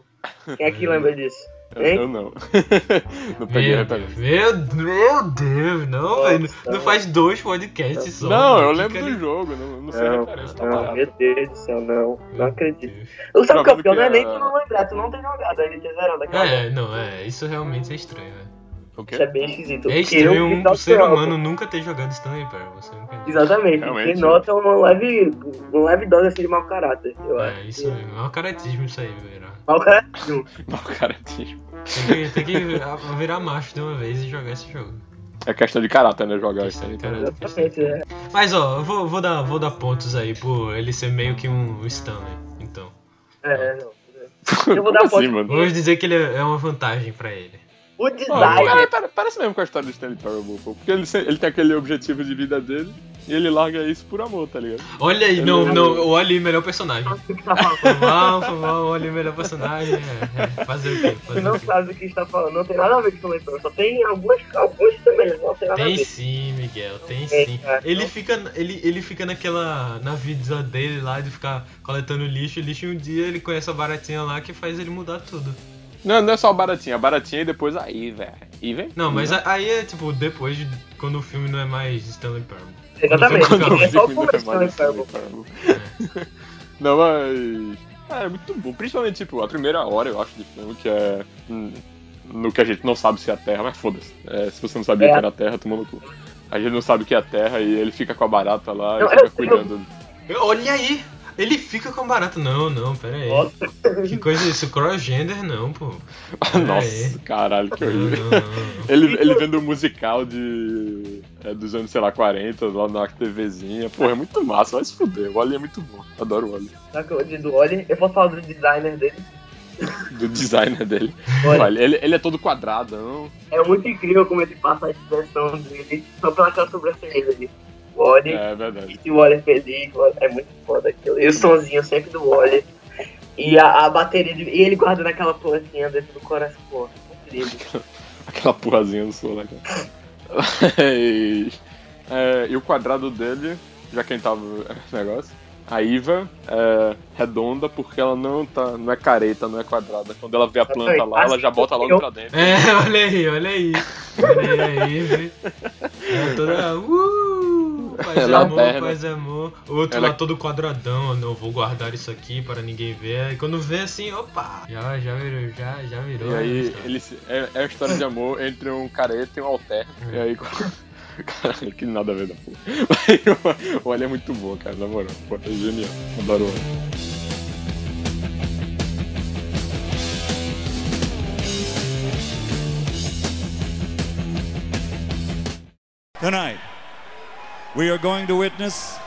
Speaker 2: Quem é que lembra disso?
Speaker 3: Eu,
Speaker 2: Hein?
Speaker 3: eu não. não peguei a
Speaker 1: Meu
Speaker 3: referência.
Speaker 1: meu, meu Deus, não,
Speaker 2: Nossa.
Speaker 1: velho. Não faz dois podcasts só.
Speaker 3: Não, eu
Speaker 1: Que
Speaker 3: lembro
Speaker 1: cara-
Speaker 3: do jogo, não, não sei a
Speaker 2: Não,
Speaker 3: referência, tá
Speaker 2: não, meu Deus do céu, não. Não acredito. Eu sabe o que é o pior?
Speaker 3: Provando
Speaker 2: Não é
Speaker 3: que
Speaker 2: nem tu não lembrar, tu não tem jogado ainda, ter zerado aquela
Speaker 1: É, não, é, isso realmente é estranho, velho.
Speaker 2: Isso é bem esquisito.
Speaker 1: É
Speaker 2: Porque
Speaker 1: estranho um
Speaker 2: eu-
Speaker 1: ser humano nunca ter jogado Stanley Parable, você.
Speaker 2: Exatamente,
Speaker 3: Realmente.
Speaker 2: porque nota um leve, um leve dose assim de mau caráter, eu
Speaker 1: É,
Speaker 2: acho.
Speaker 1: isso mesmo, é um caratismo isso aí, velho.
Speaker 2: Mau caráter.
Speaker 3: Mau caratismo.
Speaker 1: Tem que, tem que virar- virar macho de uma vez e jogar esse jogo.
Speaker 3: É questão de caráter, né? Jogar isso aí. Então.
Speaker 1: caráter.
Speaker 2: É.
Speaker 1: Mas ó, eu vou, vou, dar, vou dar pontos aí por ele ser meio que um Stanley, então.
Speaker 2: É, não. Eu vou dar
Speaker 3: assim, mano?
Speaker 1: Vamos dizer que ele é é uma vantagem pra ele.
Speaker 2: O design.
Speaker 3: cara, pare- parece mesmo com a história do Stanley Parable, pô. Porque ele, ele tem aquele objetivo de vida dele e ele larga isso por amor, tá ligado?
Speaker 1: Olha aí,
Speaker 3: Ele
Speaker 1: não,
Speaker 3: é-
Speaker 1: não, o Ali, melhor personagem.
Speaker 2: Não sabe o que tá falando.
Speaker 1: Foi mal, foi mal, o Ali, melhor personagem. É, é. Fazer o quê? Fazer
Speaker 2: não
Speaker 1: o quê?
Speaker 2: sabe o que está falando, não tem nada a ver com Stanley Parable, só tem algumas, algumas semelhanças, não tem nada a
Speaker 1: Tem
Speaker 2: ver.
Speaker 1: sim, Miguel, tem
Speaker 2: Tem,
Speaker 1: sim.
Speaker 2: cara.
Speaker 1: Ele fica, ele, ele fica naquela. na vida dele lá de ficar coletando lixo, lixo e um dia ele conhece a baratinha lá que faz ele mudar tudo.
Speaker 3: Não, não é só a baratinha, a baratinha e depois a Eve. Eve?
Speaker 1: Não, mas a- aí é tipo depois de quando o filme não é mais Stanley Parable.
Speaker 2: Exatamente,
Speaker 1: Quando
Speaker 2: é só o do
Speaker 3: que não é
Speaker 2: Stanley
Speaker 3: mais
Speaker 2: Parable.
Speaker 3: Parable. Não, mas. É, é muito bom. Principalmente, tipo, a primeira hora, eu acho, de filme, que é. hum, No que a gente não sabe se é a Terra, mas foda-se. É, se você não sabia
Speaker 2: É.
Speaker 3: que era a Terra, tomou no cu. A gente não sabe o que é a Terra e ele fica com a barata lá
Speaker 2: Não,
Speaker 3: e fica
Speaker 2: eu-
Speaker 3: cuidando.
Speaker 1: Olha aí! Ele fica com a barata. Não, não, pera aí.
Speaker 2: Nossa,
Speaker 1: Que coisa isso? Crossgender não, pô.
Speaker 3: Nossa, caralho, que
Speaker 1: Não,
Speaker 3: horrível.
Speaker 1: não, não, não.
Speaker 3: Ele, ele vendo o musical de. é, dos anos, sei lá, 40, lá na TVzinha. Porra, é muito massa, vai se fuder. O Wally é muito bom. Adoro o Wally.
Speaker 2: sabe o que eu digo do Oli? Eu posso falar do designer dele.
Speaker 3: Do designer dele.
Speaker 2: Olha,
Speaker 3: Olha, ele, ele é todo quadradão.
Speaker 2: é muito incrível como ele passa a expressão dele só pela sobrancelha ali. O Oli,
Speaker 3: É verdade.
Speaker 2: e o Oli feliz, o Oli- é muito foda aquilo. E o sonzinho sempre do Oli. E a, a bateria de. E ele guardando aquela plantinha dentro do coração. Pô, incrível.
Speaker 3: Aquela porrazinha do sul, né, cara? e, é, e o quadrado dele, já quem tava esse negócio, a Iva é redonda porque ela não tá. não é careta, não é quadrada. Quando ela vê a planta lá, ela já bota logo pra dentro.
Speaker 1: É, olha aí, olha aí. Olha aí, velho. Ela toda. Uh, paz
Speaker 3: é
Speaker 1: amor,
Speaker 3: eterna.
Speaker 1: paz amor. O outro
Speaker 3: Ela-
Speaker 1: lá todo quadradão, não vou guardar isso aqui para ninguém ver. Aí quando vê assim, opa! Já, já virou, já, já virou.
Speaker 3: E aí, ele, é, é uma história de amor entre um careta e um alter. E aí, caralho, que nada a ver da porra. Mas o Wally é muito bom, cara, na moral. Pô, é genial. Adoro o
Speaker 5: we are going to witness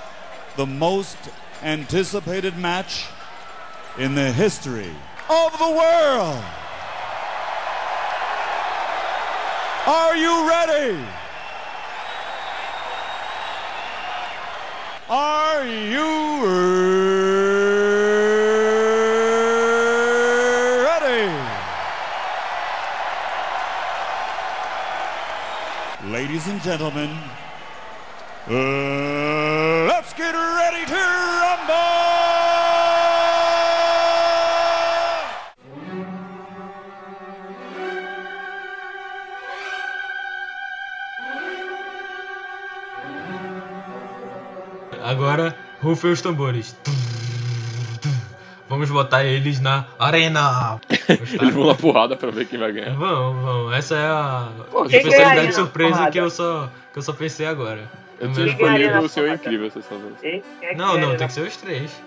Speaker 5: the most anticipated match in the history of the world. Are you ready? Are you ready? Ladies and gentlemen, Let's get ready to rumble!
Speaker 1: Agora, rufem os tambores. Vamos botar eles na arena.
Speaker 3: Eles vão na porrada pra ver quem vai ganhar.
Speaker 1: Vamos, vamos. Essa é a
Speaker 3: Pô,
Speaker 2: Quem
Speaker 1: especialidade de surpresa que eu só que eu só pensei agora.
Speaker 3: Eu tinha escolhido o seu incrível.
Speaker 2: Hein? Quem é
Speaker 1: Não, não, tem que ser os três.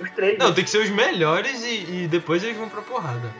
Speaker 2: Os três.
Speaker 1: Não, tem que ser os melhores e, e depois eles vão pra porrada.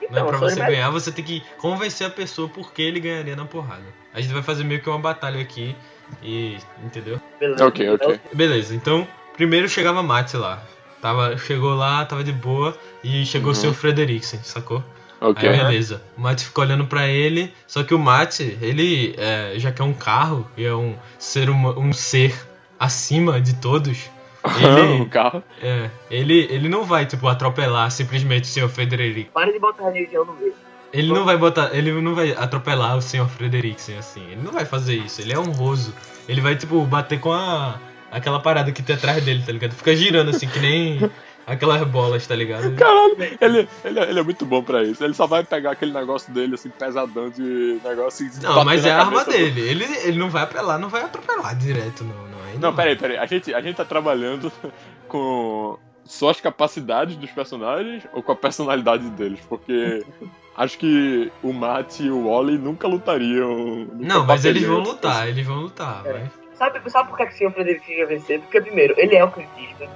Speaker 1: Não
Speaker 2: Então,
Speaker 1: é pra você ganhar, você tem que convencer a pessoa por que ele ganharia na porrada. A gente vai fazer meio que uma batalha aqui e. entendeu?
Speaker 2: Beleza.
Speaker 3: Ok, ok.
Speaker 1: Beleza, então primeiro chegava Mate lá. Tava, chegou lá, tava de boa e chegou o
Speaker 3: Uhum.
Speaker 1: seu Frederiksen, sacou?
Speaker 3: Ok.
Speaker 1: Aí beleza. O Mate ficou olhando pra ele, só que o Mate, ele, é, já que é um carro e é um ser, huma- um ser acima de todos,
Speaker 3: o
Speaker 1: ele,
Speaker 3: carro.
Speaker 1: é, ele, ele não vai, tipo, atropelar simplesmente o senhor Frederic.
Speaker 2: Para de botar religião no meio.
Speaker 1: Ele não vai botar, ele não vai atropelar o senhor Frederiksen assim. Ele não vai fazer isso, ele é honroso. Ele vai, tipo, bater com a aquela parada que tem atrás dele, tá ligado? Fica girando assim, que nem aquelas bolas, tá ligado?
Speaker 3: Caralho, ele, ele, é- ele é muito bom pra isso. Ele só vai pegar aquele negócio dele, assim, pesadão de negócio e
Speaker 1: Não, mas é a arma
Speaker 3: cabeça do-
Speaker 1: dele. Ele, ele não vai apelar, não vai atropelar direto, não. Não, aí
Speaker 3: Não, peraí, peraí. A gente, a gente tá trabalhando com só as capacidades dos personagens ou com a personalidade deles? Porque acho que o Matt e o Wally nunca lutariam. nunca
Speaker 1: Não, mas eles vão lutar, eles vão lutar,
Speaker 2: É.
Speaker 1: vai.
Speaker 2: Sabe, sabe por que, que o senhor Frederico ia vencer? Porque, primeiro, ele é o Clintista.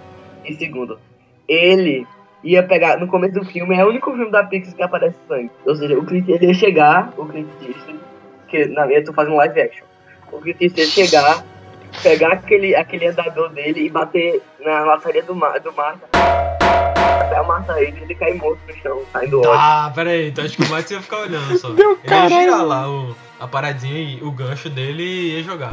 Speaker 2: E, segundo, ele ia pegar. No começo do filme, é o único filme da Pixar que aparece sangue. Ou seja, o Clint, ele ia chegar, o Clint Eastwood, que na minha eu tô fazendo live action. O Clint Eastwood ia chegar, pegar aquele, aquele andador dele e bater na lataria do, Mar, do Marta. Até a Marta ele, ele cair morto no chão, saindo ódio.
Speaker 1: Ah, peraí, então acho que o Matt ia ficar olhando só.
Speaker 3: Deu
Speaker 1: ele ia girar lá o, a paradinha e o gancho dele e ia jogar.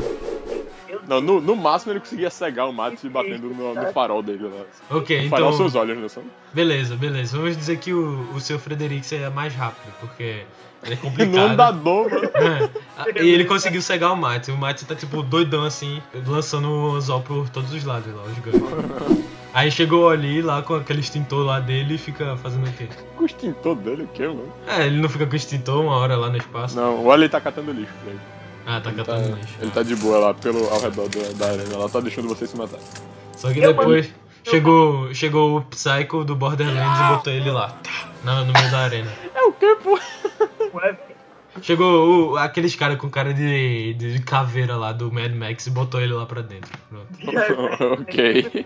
Speaker 3: Não, no, no máximo ele conseguia cegar o Matt batendo no, no farol dele lá.
Speaker 1: Ok,
Speaker 3: O farol
Speaker 1: então.
Speaker 3: seus olhos, né?
Speaker 1: Beleza, beleza. Vamos dizer que o, o seu Frederico é mais rápido, porque ele é complicado.
Speaker 3: No andador, mano.
Speaker 1: É. E ele conseguiu cegar o Mate. O Mate tá tipo doidão assim, lançando o anzol por todos os lados lá, os ganchos. Aí chegou ali lá com aquele extintor lá dele e fica fazendo o quê?
Speaker 3: O extintor dele, o quê, mano?
Speaker 1: É, ele não fica com o extintor uma hora lá no espaço.
Speaker 3: Não, o Wally tá catando lixo pra ele.
Speaker 1: Ah, tá
Speaker 3: Ele tá,
Speaker 1: catando lixo.
Speaker 3: ele tá de boa lá pelo, ao redor da, da arena. Ela tá deixando você se matar.
Speaker 1: Só que
Speaker 2: Eu
Speaker 1: depois chegou, chegou o Psycho do Borderlands e botou ele lá, tá, na- no meio da arena.
Speaker 3: É o quê, pô?
Speaker 2: Ué,
Speaker 1: Chegou o- aqueles caras com cara de, de caveira lá do Mad Max e botou ele lá pra dentro. Pronto.
Speaker 3: ok.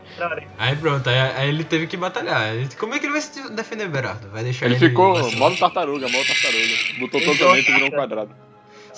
Speaker 1: Aí pronto, aí, aí ele teve que batalhar. Como é que ele vai se defender, Berardo? Vai deixar
Speaker 3: Ele
Speaker 1: ele.
Speaker 3: ficou modo tartaruga, modo tartaruga. Botou
Speaker 2: Então,
Speaker 3: totalmente e virou um quadrado.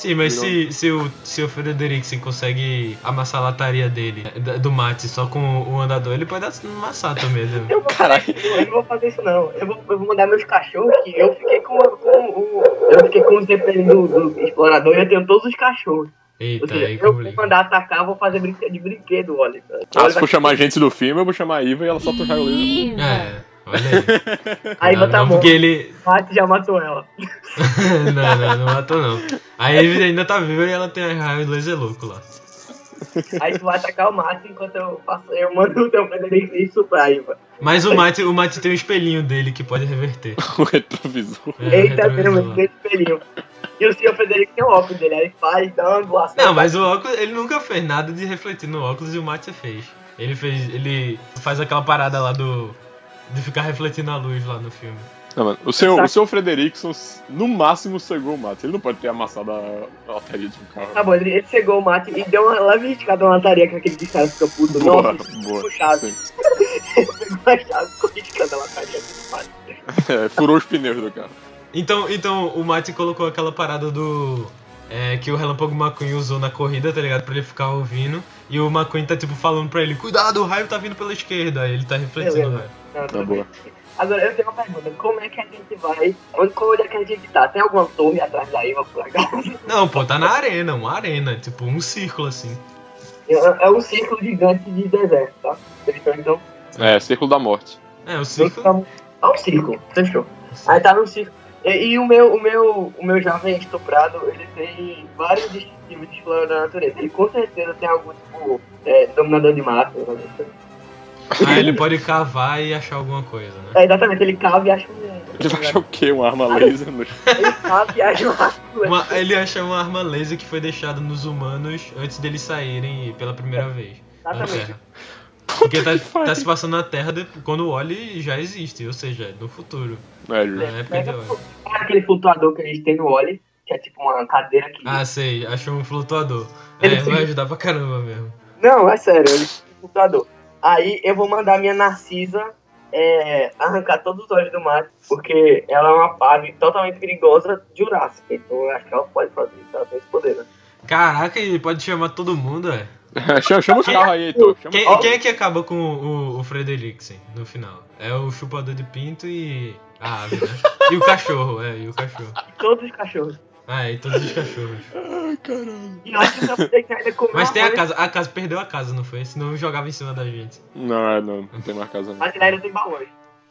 Speaker 1: Sim, mas se, se o, se o Frederiksen consegue amassar a lataria dele, da- do mate, só com o andador, ele pode amassar também. né?
Speaker 2: Eu
Speaker 3: Caralho.
Speaker 2: eu não vou fazer isso não. Eu vou, eu vou mandar meus cachorros que eu fiquei com, com o. Eu fiquei com o ZPN do, do explorador e eu tenho todos os cachorros.
Speaker 1: Eita,
Speaker 2: seja,
Speaker 1: aí
Speaker 2: eu vou mandar atacar, eu vou fazer brinquedo de brinquedo, olha.
Speaker 3: Ah, se for chamar gente do filme, eu vou chamar a Iva e ela solta o raio laser.
Speaker 1: É, olha aí.
Speaker 2: Aí
Speaker 1: não,
Speaker 2: tá
Speaker 1: não,
Speaker 2: bom.
Speaker 1: porque ele.
Speaker 2: Mate já matou ela.
Speaker 1: não, não, não matou não. Aí ele ainda tá vivo e ela tem a raio laser louco lá.
Speaker 2: Aí tu vai atacar o Mate enquanto eu faço. Eu mando o teu Frederico isso pra Iva.
Speaker 1: Mas o mate, o mate tem um espelhinho dele que pode reverter.
Speaker 3: O retrovisor.
Speaker 1: É,
Speaker 2: Eita,
Speaker 1: retrovisor
Speaker 2: Deus,
Speaker 1: lá.
Speaker 2: desse espelhinho. E o senhor Frederico tem o óculos dele, aí faz, dá uma angulação.
Speaker 1: Não, mas o óculos, ele nunca fez nada de refletir no óculos e o Mate fez. Ele fez. Ele faz aquela parada lá do. De ficar refletindo a luz lá no filme.
Speaker 3: Não, mano, o seu, o seu Frederickson, no máximo, cegou o Matt. Ele não pode ter amassado a a loteria de um carro.
Speaker 2: Tá bom, ele, ele chegou o Mate e deu uma leve esticada na lataria que aquele cara fica puto.
Speaker 3: Boa,
Speaker 2: Nossa,
Speaker 3: boa.
Speaker 2: puxado.
Speaker 3: Sim.
Speaker 2: pegou a chave, ficou esticando a lataria do Mate.
Speaker 3: É, furou os pneus do carro.
Speaker 1: Então, então o Mate colocou aquela parada do. É, que o Relâmpago McQueen usou na corrida, tá ligado? Pra ele ficar ouvindo. E o McQueen tá tipo falando pra ele: Cuidado, o raio tá vindo pela esquerda. Aí ele tá refletindo o raio.
Speaker 2: Não,
Speaker 3: Tá.
Speaker 2: Agora eu tenho uma pergunta, como é que a gente vai. Onde, onde é que a gente tá? Tem alguma torre atrás da Iva por acaso?
Speaker 1: Não, pô, tá na arena, uma arena, tipo um círculo assim.
Speaker 2: É, é um círculo gigante de deserto, tá? Então?
Speaker 3: É, Círculo da Morte.
Speaker 1: É, o círculo.
Speaker 2: Então, É um círculo, fechou. Aí tá no círculo. E, e o, meu, o, meu, o meu jovem estuprado, ele tem vários distintivos de explorador da natureza. Ele com certeza tem algum tipo é, dominador de massa. né?
Speaker 1: Aí ele pode cavar e achar alguma coisa, né?
Speaker 2: É, exatamente, ele cava e acha um.
Speaker 3: Ele vai achar o quê? Uma arma laser? No...
Speaker 2: Ele cava e acha um rastro.
Speaker 1: Uma- ele acha uma arma laser que foi deixada nos humanos antes deles saírem pela primeira vez na
Speaker 2: Exatamente.
Speaker 1: Porque tá, tá se passando na Terra de- quando o Wally já existe, ou seja, no futuro.
Speaker 3: É,
Speaker 1: Na
Speaker 3: justo.
Speaker 1: época de Wally.
Speaker 2: aquele flutuador que a gente tem no Oli, que é tipo uma cadeira que.
Speaker 1: Ah, sei, achou um flutuador.
Speaker 2: Ele
Speaker 1: É, vai ajudar pra caramba mesmo.
Speaker 2: Não, é sério, ele é um flutuador. Aí eu vou mandar minha Narcisa é, arrancar todos os olhos do Matt, porque ela é uma pave totalmente perigosa jurássica. Então eu acho que ela pode fazer isso, ela tem esse poder, né?
Speaker 1: Caraca, ele pode chamar todo mundo, é.
Speaker 3: chama, chama os carros aí, Heitor.
Speaker 1: Quem, quem é que acaba com o, o Frederiksen no final? É o chupador de pinto e a ave, né? E o cachorro, é, e o cachorro.
Speaker 2: Todos os cachorros.
Speaker 1: Ah, e todos os cachorros.
Speaker 3: Ai, caralho.
Speaker 2: E eu acho que eu tenho que ainda comer
Speaker 1: Mas tem a casa, a casa perdeu a casa, não foi? Senão jogava em cima da gente.
Speaker 3: Não, é, não, não tem mais casa não.
Speaker 2: Mas ele ainda tem balões.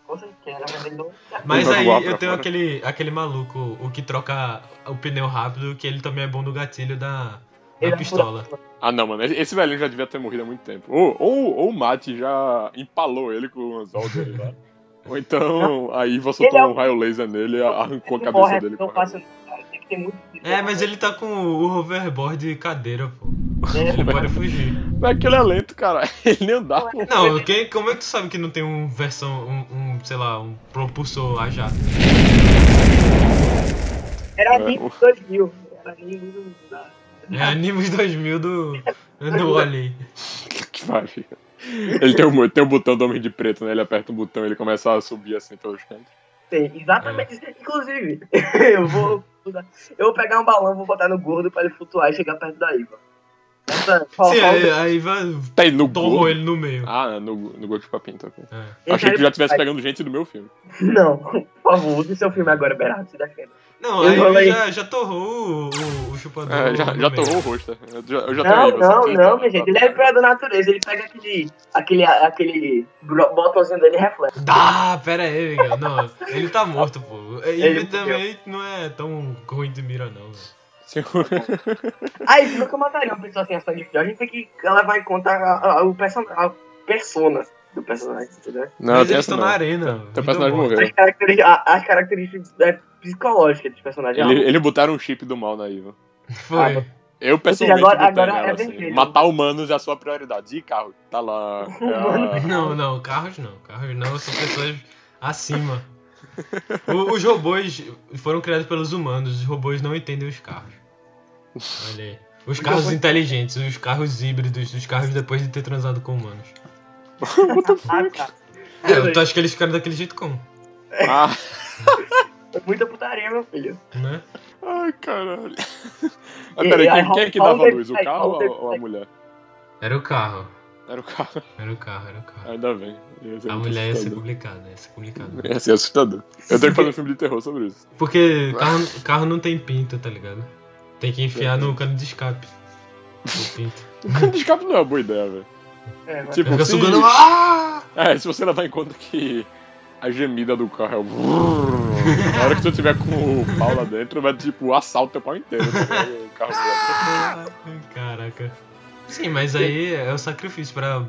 Speaker 2: Com certeza, mas ele não.
Speaker 1: Mas aí eu tenho
Speaker 3: fora.
Speaker 1: aquele, aquele maluco, o que troca o pneu rápido, que ele também é bom no gatilho da, da
Speaker 2: é
Speaker 1: pistola.
Speaker 3: Ah, não, mano. Esse velhinho já devia ter morrido há muito tempo. Ou, ou, ou o Mate já empalou ele com o anzol dele lá. Ou então a Iva soltou
Speaker 2: Ele é
Speaker 3: um raio laser nele e arrancou a
Speaker 2: morre
Speaker 3: cabeça dele.
Speaker 2: tão
Speaker 3: com a-
Speaker 2: fácil, cara. Tem muito.
Speaker 1: É, mas ele tá com o hoverboard cadeira, pô.
Speaker 2: É,
Speaker 1: Ele pode fugir.
Speaker 3: Mas aquele é lento, cara. Ele nem andava.
Speaker 1: Não, quem, como é que tu sabe que não tem um versão, um, um, sei lá, um propulsor a jato?
Speaker 2: Era
Speaker 3: É,
Speaker 2: Nimbus
Speaker 3: o-
Speaker 2: 2000. Era Nimbus da.
Speaker 1: É Animus 2000 do, do Wally.
Speaker 3: Que pariu. Ele tem o, tem o botão do Homem de Preto, né? Ele aperta um botão e ele começa a subir assim pelos cantos.
Speaker 2: Tem, exatamente isso. Inclusive, eu vou. Eu vou pegar um balão, vou botar no gordo pra ele flutuar e chegar perto da Iva. Essa,
Speaker 1: Sim, aí, aí vai,
Speaker 3: Tá aí no gol.
Speaker 1: ele no meio.
Speaker 3: Ah, no, no de papinto, ok.
Speaker 1: É.
Speaker 3: Achei que já tivesse pegando gente do meu filme.
Speaker 2: Não, por favor, use seu filme agora, Berardo, se defenda.
Speaker 1: Não,
Speaker 2: Eu
Speaker 1: aí
Speaker 2: falei-
Speaker 1: ele já, já torrou o, o, chupador.
Speaker 3: É, já já torrou o rosto. Eu já, eu já
Speaker 2: Não, não, não, minha gente. Ele é empregador da natureza. Ele pega aquele. aquele. aquele botãozinho dele e reflete.
Speaker 1: Ah, pera aí, Miguel. Não, ele tá morto, pô. E
Speaker 2: Ele
Speaker 1: também não é tão ruim de mira, não.
Speaker 2: Aí, nunca mataria uma pessoa assim a sangue frio. A gente tem que levar em conta a, a, o person, a persona do personagem, entendeu?
Speaker 3: Não,
Speaker 1: Mas eles estão
Speaker 3: não.
Speaker 1: na arena.
Speaker 3: Personagem
Speaker 1: morta.
Speaker 3: morreu.
Speaker 2: As características, as características é, psicológicas dos personagens.
Speaker 3: Ele, ele botaram um chip do mal na Iva.
Speaker 1: Foi.
Speaker 3: Eu pessoalmente
Speaker 2: agora- agora
Speaker 3: nela,
Speaker 2: é
Speaker 3: assim. Matar humanos é a sua prioridade. E carro? Tá lá. é
Speaker 1: Não, não, carros não. Carros não, são pessoas acima. O- os robôs foram criados pelos humanos, os robôs não entendem os carros. Olha aí. Os carros inteligentes, os carros híbridos, os carros depois de ter transado com humanos.
Speaker 2: Ah, tá.
Speaker 1: É, tu acha que eles ficaram daquele jeito como?
Speaker 3: Ah,
Speaker 2: É muita putaria, meu filho.
Speaker 1: Né?
Speaker 3: ai, caralho. Ah, peraí,
Speaker 2: aí,
Speaker 3: quem, quem é que dava
Speaker 2: dele,
Speaker 3: luz? O carro ou, ou a mulher?
Speaker 1: Era o carro.
Speaker 3: Era o carro.
Speaker 1: Era o carro, era o carro.
Speaker 3: Ainda bem.
Speaker 1: A mulher ia ser complicada, ia ser complicado.
Speaker 3: Ia ser assustador. Eu tenho que fazer um filme de terror sobre isso.
Speaker 1: Porque carro, carro não tem pinto, tá ligado? Tem que enfiar no cano de escape. O pinto.
Speaker 3: O cano de escape não é uma boa ideia, velho.
Speaker 2: É,
Speaker 3: Tipo,
Speaker 1: Fica
Speaker 3: se-
Speaker 1: sugando. Ah!
Speaker 3: É, se você levar em conta que a gemida do carro é o. Na hora que você tiver com o pau lá dentro, vai tipo assalto teu pau inteiro. ligado? O carro
Speaker 1: Caraca. Sim, mas aí é o sacrifício pra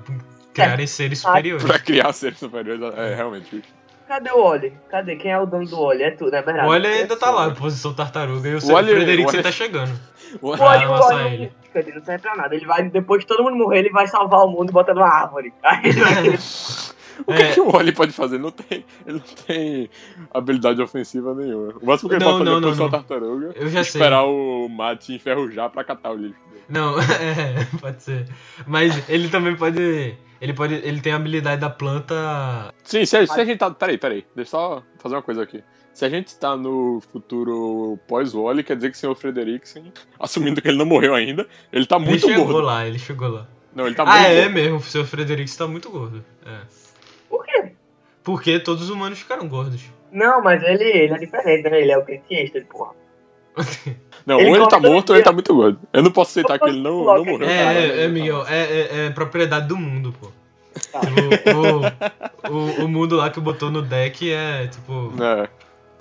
Speaker 1: criarem seres superiores.
Speaker 3: pra criar seres superiores. É, realmente.
Speaker 2: Cadê o Oli? Cadê? Quem é o dono do Oli? É tu, né, Bernardo?
Speaker 1: O Wally ainda tá lá, posição tartaruga, e o,
Speaker 3: O Wally-
Speaker 1: Frederico
Speaker 3: o Wally-
Speaker 1: tá chegando.
Speaker 3: O-
Speaker 2: O Oli, o Oli,
Speaker 1: ele.
Speaker 2: ele não serve pra nada. Ele vai, depois que todo mundo morrer, ele vai salvar o mundo e botar numa árvore. Aí ele vai
Speaker 3: O que,
Speaker 1: É.
Speaker 3: que o Wally pode fazer? Ele não tem, ele não tem habilidade ofensiva nenhuma. O máximo que ele
Speaker 1: Não,
Speaker 3: pode fazer
Speaker 1: não,
Speaker 3: é
Speaker 1: não.
Speaker 3: tartaruga
Speaker 1: Eu já sei.
Speaker 3: esperar o mate enferrujar pra catar o lixo. dele.
Speaker 1: Não, é, pode ser. Mas ele também pode. Ele pode. Ele tem a habilidade da planta.
Speaker 3: Sim, se a, se a gente tá. Peraí, peraí. Deixa eu só fazer uma coisa aqui. Se a gente tá no futuro pós-Wally, quer dizer que o senhor Frederiksen, assumindo que ele não morreu ainda, ele tá muito
Speaker 1: ele chegou
Speaker 3: gordo.
Speaker 1: lá, ele chegou lá.
Speaker 3: Não, ele tá
Speaker 1: ah,
Speaker 3: muito
Speaker 1: é
Speaker 3: gordo.
Speaker 1: mesmo, o seu Frederico está muito gordo. É. Porque todos os humanos ficaram gordos.
Speaker 2: Não, mas ele, ele é diferente, né? Ele é o cientista, porra.
Speaker 3: Não,
Speaker 2: Ele
Speaker 3: ou ele tá morto ou ele tá muito gordo. Eu não posso aceitar que ele não, não morreu.
Speaker 1: É,
Speaker 3: cara.
Speaker 1: é, é, Miguel, é, é, é propriedade do mundo, pô.
Speaker 2: Tá.
Speaker 1: O, o, o, o mundo lá que botou no deck é tipo.
Speaker 3: É.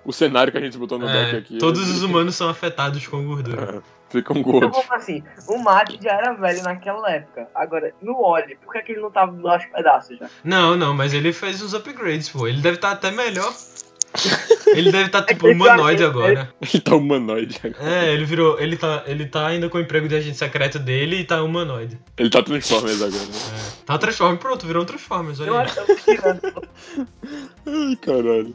Speaker 3: O cenário que a gente botou no
Speaker 1: é,
Speaker 3: deck aqui.
Speaker 1: todos
Speaker 3: ele-
Speaker 1: os humanos são afetados com gordura.
Speaker 3: Ficam
Speaker 2: Então,
Speaker 3: gordos.
Speaker 2: como assim? O Mate já era velho naquela época. Agora, no Oli, por que, que ele não tava aos pedaços já?
Speaker 1: Não, não, mas ele fez uns upgrades, pô. Ele deve estar até melhor Ele deve estar tipo
Speaker 2: É que ele
Speaker 1: humanoide
Speaker 2: tá-
Speaker 1: agora.
Speaker 3: Ele tá humanoide agora.
Speaker 1: É, ele virou. Ele tá, ele tá ainda com o emprego de agente secreto dele e tá humanoide.
Speaker 3: Ele tá Transformers agora, né?
Speaker 1: É. Tá Transformers, pronto, virou um Transformers,
Speaker 2: Eu
Speaker 1: olha aí.
Speaker 2: tirando.
Speaker 3: Ai, caralho.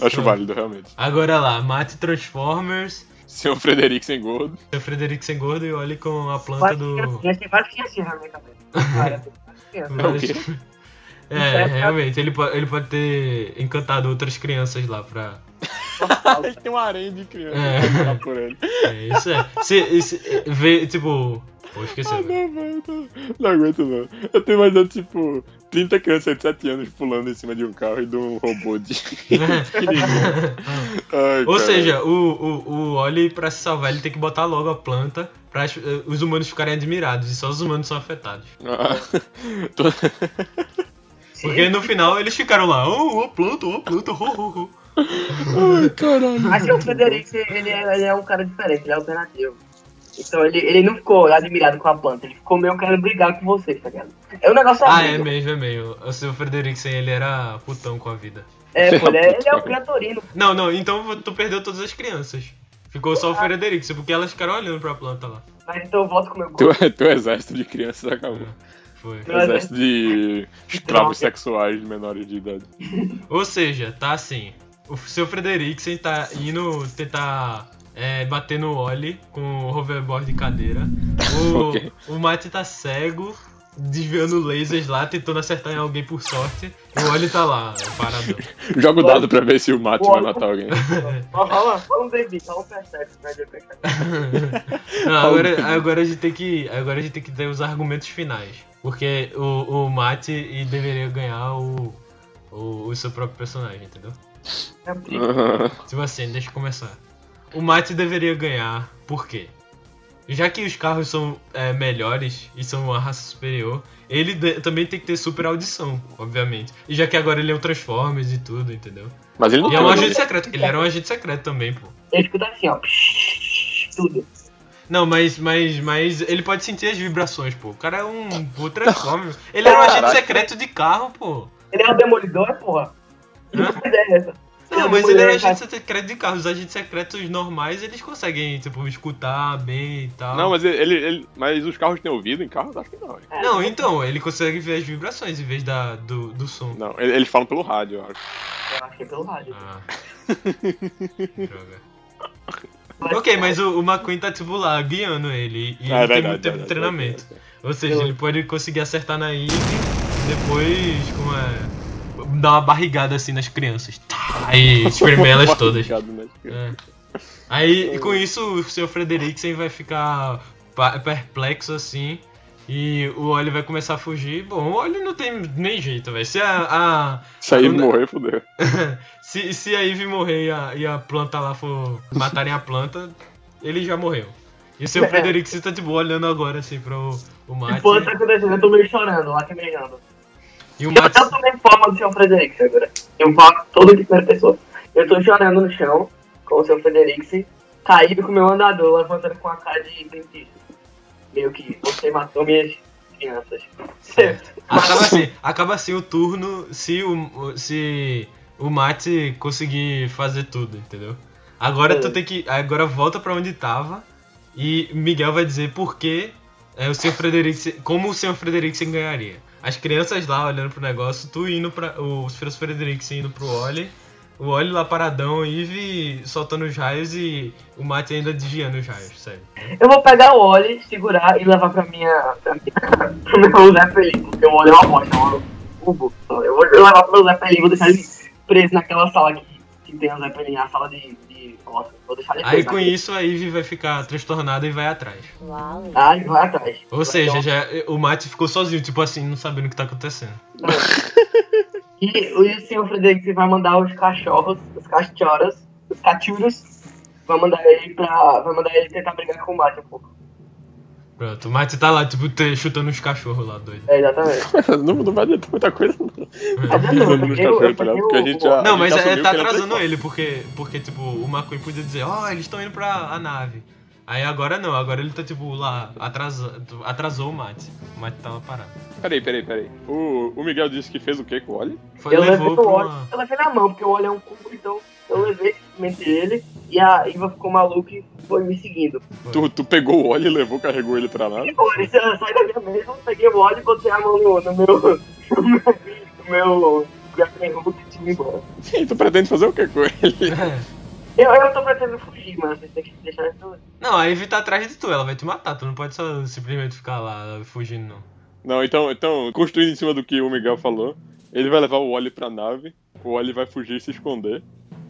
Speaker 3: Acho válido, realmente.
Speaker 1: Agora lá, mate Transformers,
Speaker 3: Senhor Frederico sem gordo.
Speaker 1: seu Frederico sem gordo e olhe com a planta do.
Speaker 2: Tem várias criancinhas na minha cabeça. Várias crianças.
Speaker 3: o quê?
Speaker 1: É, realmente, ele pode, ele pode ter encantado outras crianças lá pra.
Speaker 3: Ele tem um harém de criança
Speaker 1: É.
Speaker 3: por ele.
Speaker 1: É, isso é. Se, se, vê, tipo. Pô, esqueci.
Speaker 3: Ah, não, velho. Não, não aguento, não. Eu tô imaginando, tipo, 30 crianças de 7 anos pulando em cima de um carro e de um robô de. Ai,
Speaker 1: Ou
Speaker 3: cara.
Speaker 1: seja, o, o, o Oli, pra se salvar, ele tem que botar logo a planta pra eh, os humanos ficarem admirados. E só os humanos são afetados.
Speaker 3: Ah, tô-
Speaker 1: Porque no final eles ficaram lá, oh, a planta, oh, planta, oh, oh, oh.
Speaker 3: Ai, caralho.
Speaker 2: Mas o Frederico, ele é, ele é um cara diferente, ele é alternativo. Então ele, ele não ficou admirado com a planta, ele ficou meio querendo brigar com você, tá ligado? É um negócio
Speaker 1: Ah, é
Speaker 2: amigo.
Speaker 1: mesmo, é meio. O seu Frederiksen, ele era putão com a vida.
Speaker 2: É, pô, ele é, ele é o criatorino.
Speaker 1: Não, não, então tu perdeu todas as crianças. Ficou só o Frederiksen, porque elas ficaram olhando pra planta lá.
Speaker 2: Mas então eu volto com o meu
Speaker 3: Teu,
Speaker 2: gosto.
Speaker 3: teu exército de crianças acabou.
Speaker 1: Foi.
Speaker 2: Meu
Speaker 3: Exército de escravos sexuais de menores de idade.
Speaker 1: Ou seja, tá assim. O seu Frederiksen tá indo tentar é, bater no Oli com o hoverboard de cadeira. O,
Speaker 3: Ok.
Speaker 1: o Mate tá cego, desviando lasers lá, tentando acertar em alguém por sorte. E o Oli tá lá, paradão.
Speaker 3: Joga o dado pra ver se o mate vai matar alguém.
Speaker 2: Fala, fala um baby, fala um percebe, vai ver percebe.
Speaker 1: Não, agora, agora a gente tem que. Agora a gente tem que ter os argumentos finais. Porque o, o Mate deveria ganhar o, o, o seu próprio personagem, entendeu? Tipo assim, deixa eu começar. O Mate deveria ganhar, por quê? Já que os carros são é, melhores e são uma raça superior, ele também tem que ter super audição, obviamente. E já que agora ele é um Transformers e tudo, entendeu?
Speaker 3: Mas ele não
Speaker 1: E é um agente secreto. Ele era um agente secreto também, pô.
Speaker 2: Ele escuta assim, ó. Tudo.
Speaker 1: Não, mas, mas, mas ele pode sentir as vibrações, pô. O cara é um pô, Transformer. Ele era um agente secreto de carro, pô.
Speaker 2: Ele é o demolidor, porra. Ideia é essa?
Speaker 1: Não,
Speaker 2: é
Speaker 1: mas
Speaker 2: o
Speaker 1: ele era
Speaker 2: demolidor,
Speaker 1: agente secreto de carro. Os agentes secretos normais, eles conseguem, tipo, escutar bem e tal.
Speaker 3: Não, mas ele, ele- Mas os carros têm ouvido em carros? Acho que não.
Speaker 2: É,
Speaker 1: Não, então, ele consegue ver as vibrações em vez da, do, do som.
Speaker 3: Não, ele- eles falam pelo rádio, eu acho.
Speaker 2: Eu acho que é pelo rádio.
Speaker 1: Ah. Droga. Ok, mas o, o McQueen tá, tipo, lá, guiando ele. E ele
Speaker 3: é
Speaker 1: tem
Speaker 3: verdade,
Speaker 1: muito tempo de
Speaker 3: é
Speaker 1: treinamento.
Speaker 3: é verdade.
Speaker 1: Ou seja, ele pode conseguir acertar na Eve e depois, como é... Dar uma barrigada assim nas crianças. Tá, Aí espremer elas todas. É. Aí, e com isso, o seu Frederiksen vai ficar perplexo assim. E o Oli vai começar a fugir. Bom, o Oli não tem nem jeito, velho. Se a. a
Speaker 3: Se aí
Speaker 1: Quando-
Speaker 3: morrer, fodeu.
Speaker 1: se, se a Eve morrer e a, e a planta lá for matarem a planta, ele já morreu. E o seu
Speaker 2: É.
Speaker 1: Frederiksen tá tipo olhando agora assim pro o Mate.
Speaker 2: pô, tá acontecendo, eu tô meio chorando, lacrimejando.
Speaker 1: E o
Speaker 2: Eu,
Speaker 1: Mate.
Speaker 2: eu tomei forma do seu Frederico agora. Eu falo todo de primeira pessoa. Eu tô chorando no chão com o seu Frederico, caído com o meu andador, levantando com a cara de dentista. Meio que você matou minhas crianças.
Speaker 1: Acaba assim, acaba assim o turno se o, se o Mate conseguir fazer tudo, entendeu? Agora tu
Speaker 2: É.
Speaker 1: tem que. Agora volta pra onde tava e Miguel vai dizer por que é, o. Como o senhor Frederiksen ganharia. As crianças lá olhando pro negócio, tu indo pra. O senhor Frederiksen indo pro Oli. O Oli lá paradão, Eve soltando os raios e o Mate ainda desviando os raios, sério.
Speaker 2: Eu vou pegar o Oli, segurar e levar pra minha. pro meu Zé Felipe, porque o Oli é uma bosta, é um. Eu vou levar pro meu Zé Felipe, vou deixar ele preso naquela sala que, que tem o Zé Felipe, a sala de. De Oscar. Vou deixar ele
Speaker 1: Aí
Speaker 2: preso.
Speaker 1: com isso a Eve vai ficar transtornada e vai atrás.
Speaker 2: Ah, ele vai atrás.
Speaker 1: Ou
Speaker 2: Vai
Speaker 1: seja, já, o Mate ficou sozinho, tipo assim, não sabendo o que tá acontecendo.
Speaker 2: E o senhor Frederico vai mandar os cachorros, os cachorros, os cachorros, vai mandar ele pra. Vai mandar ele tentar brigar com o Mate um pouco.
Speaker 1: Pronto, o Mate tá lá, tipo, chutando os cachorros lá, doido.
Speaker 2: É, exatamente.
Speaker 3: não, não vai adiantar muita coisa, não.
Speaker 2: Não,
Speaker 3: Pisando nos cachorros, tá ligado? Porque a gente já.
Speaker 1: Não, mas
Speaker 3: gente
Speaker 1: é, tá
Speaker 3: é
Speaker 1: atrasando ele, porque, porque, tipo, o McQueen podia dizer, ó, eles estão indo pra a nave. Aí agora não, agora ele tá tipo lá, atrasa, atrasou o mate. O mate tava parado.
Speaker 3: Peraí, peraí, peraí. O, o Miguel disse que fez o que com o Oli?
Speaker 1: Foi,
Speaker 2: Eu
Speaker 1: levou
Speaker 2: o
Speaker 1: pra
Speaker 2: óleo,
Speaker 1: uma...
Speaker 2: eu levei na mão, porque o óleo é um cubo, então eu levei simplesmente ele e a Iva ficou maluca e foi me seguindo.
Speaker 3: Tu, tu pegou o Oli e levou, carregou ele pra nada?
Speaker 2: E pô, eu saí da minha mesa, peguei o óleo e botei a mão no, no meu. no meu. no meu. e embora.
Speaker 3: Sim, tu pretende fazer o que com ele?
Speaker 2: Eu, eu tô pretendendo fugir, mas vocês têm que deixar isso.
Speaker 1: Não, a Ivy tá atrás de tu, ela vai te matar, tu não pode só simplesmente ficar lá fugindo, não.
Speaker 3: Não, então, então, construindo em cima do que o Miguel falou, ele vai levar o Oli pra nave, o Oli vai fugir e se esconder.